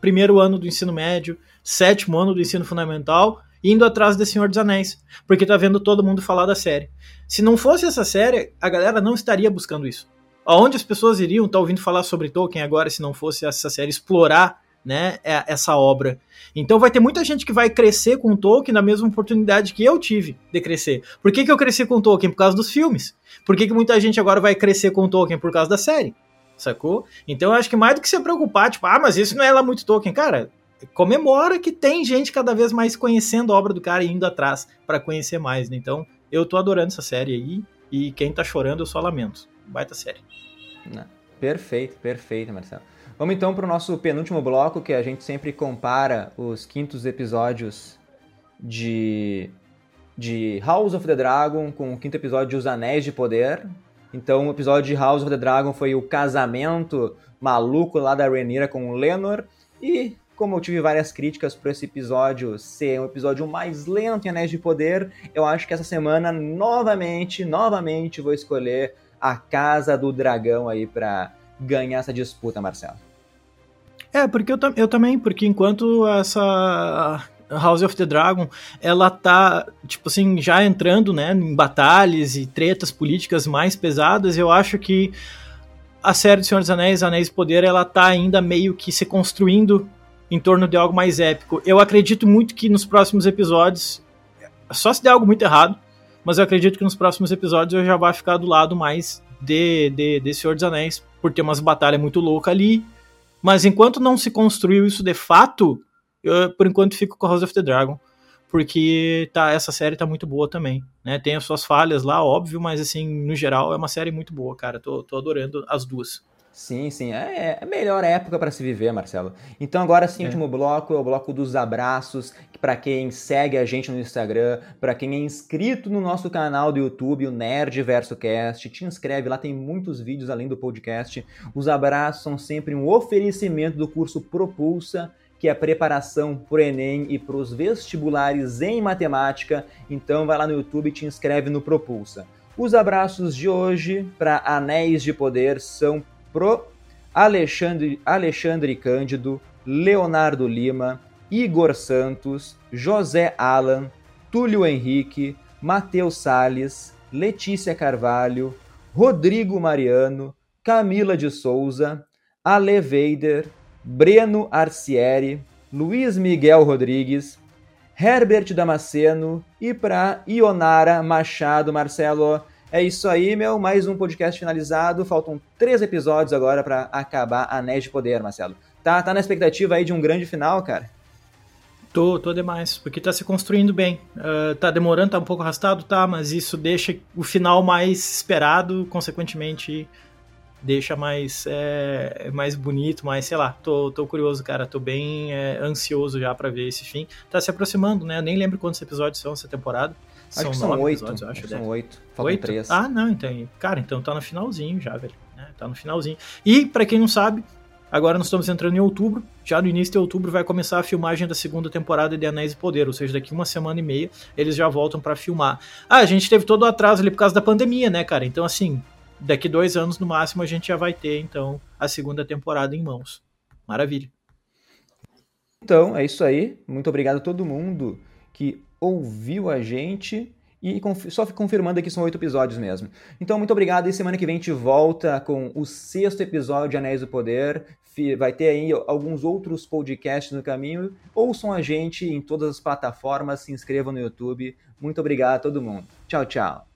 primeiro ano do ensino médio, sétimo ano do ensino fundamental, indo atrás de Senhor dos Anéis, porque tá vendo todo mundo falar da série. Se não fosse essa série, a galera não estaria buscando isso. Aonde as pessoas iriam estar tá ouvindo falar sobre Tolkien agora se não fosse essa série explorar né, é, essa obra. Então vai ter muita gente que vai crescer com Tolkien na mesma oportunidade que eu tive de crescer. Por que, que eu cresci com Tolkien? Por causa dos filmes. Por que, que muita gente agora vai crescer com Tolkien? Por causa da série. Sacou? Então eu acho que mais do que se preocupar, tipo, ah, mas isso não é lá muito Tolkien. Cara, comemora que tem gente cada vez mais conhecendo a obra do cara e indo atrás para conhecer mais. Né? Então eu tô adorando essa série aí. E quem tá chorando eu só lamento. Baita série. Não. Perfeito, perfeito, Marcelo. Vamos então para o nosso penúltimo bloco, que a gente sempre compara os quintos episódios de, de House of the Dragon com o quinto episódio de Os Anéis de Poder. Então, o episódio de House of the Dragon foi o casamento maluco lá da Rhaenyra com o Lenor. E como eu tive várias críticas para esse episódio ser um episódio mais lento em Anéis de Poder, eu acho que essa semana novamente, novamente vou escolher a Casa do Dragão aí para ganhar essa disputa, Marcelo. É, porque eu, eu também, porque enquanto essa House of the Dragon, ela tá, tipo assim, já entrando, né, em batalhas e tretas políticas mais pesadas, eu acho que a série do Senhor dos Anéis, Anéis de Poder, ela tá ainda meio que se construindo em torno de algo mais épico. Eu acredito muito que nos próximos episódios, só se der algo muito errado, mas eu acredito que nos próximos episódios eu já vai ficar do lado mais de, de, de Senhor dos Anéis, por ter umas batalhas muito loucas ali. Mas enquanto não se construiu isso de fato, eu, por enquanto fico com House of the Dragon. Porque tá, essa série tá muito boa também. Né? Tem as suas falhas lá, óbvio, mas assim, no geral é uma série muito boa, cara. Tô, tô adorando as duas. Sim, sim. É, é a melhor época para se viver, Marcelo. Então, agora sim, o é. último bloco é o bloco dos abraços. Para quem segue a gente no Instagram, para quem é inscrito no nosso canal do YouTube, o Nerd Verso Cast, te inscreve lá, tem muitos vídeos além do podcast. Os abraços são sempre um oferecimento do curso Propulsa que é preparação para o Enem e para os vestibulares em matemática. Então vai lá no YouTube e te inscreve no Propulsa. Os abraços de hoje para Anéis de Poder são pro Alexandre, Alexandre Cândido, Leonardo Lima, Igor Santos, José Alan, Túlio Henrique, Matheus Sales, Letícia Carvalho, Rodrigo Mariano, Camila de Souza, Ale Veider, Breno Arcieri, Luiz Miguel Rodrigues, Herbert Damasceno e para Ionara Machado Marcelo. É isso aí, meu. Mais um podcast finalizado. Faltam três episódios agora para acabar Anéis de Poder, Marcelo. Tá, tá na expectativa aí de um grande final, cara? Tô, tô demais, porque tá se construindo bem. Uh, tá demorando, tá um pouco arrastado, tá, mas isso deixa o final mais esperado, consequentemente deixa mais, é, mais bonito, mais, sei lá, tô, tô curioso, cara, tô bem é, ansioso já para ver esse fim. Tá se aproximando, né? Nem lembro quantos episódios são essa temporada. Acho são são oito. São oito. Faltam três. Ah, não, então. Cara, então tá no finalzinho já, velho. Né? Tá no finalzinho. E, para quem não sabe, Agora nós estamos entrando em outubro. Já no início de outubro vai começar a filmagem da segunda temporada de Anéis e Poder, ou seja, daqui uma semana e meia eles já voltam para filmar. Ah, a gente teve todo o atraso ali por causa da pandemia, né, cara? Então, assim, daqui dois anos no máximo a gente já vai ter, então, a segunda temporada em mãos. Maravilha. Então, é isso aí. Muito obrigado a todo mundo que ouviu a gente. E só confirmando aqui, são oito episódios mesmo. Então, muito obrigado. E semana que vem a gente volta com o sexto episódio de Anéis do Poder. Vai ter aí alguns outros podcasts no caminho. Ouçam a gente em todas as plataformas. Se inscrevam no YouTube. Muito obrigado a todo mundo. Tchau, tchau.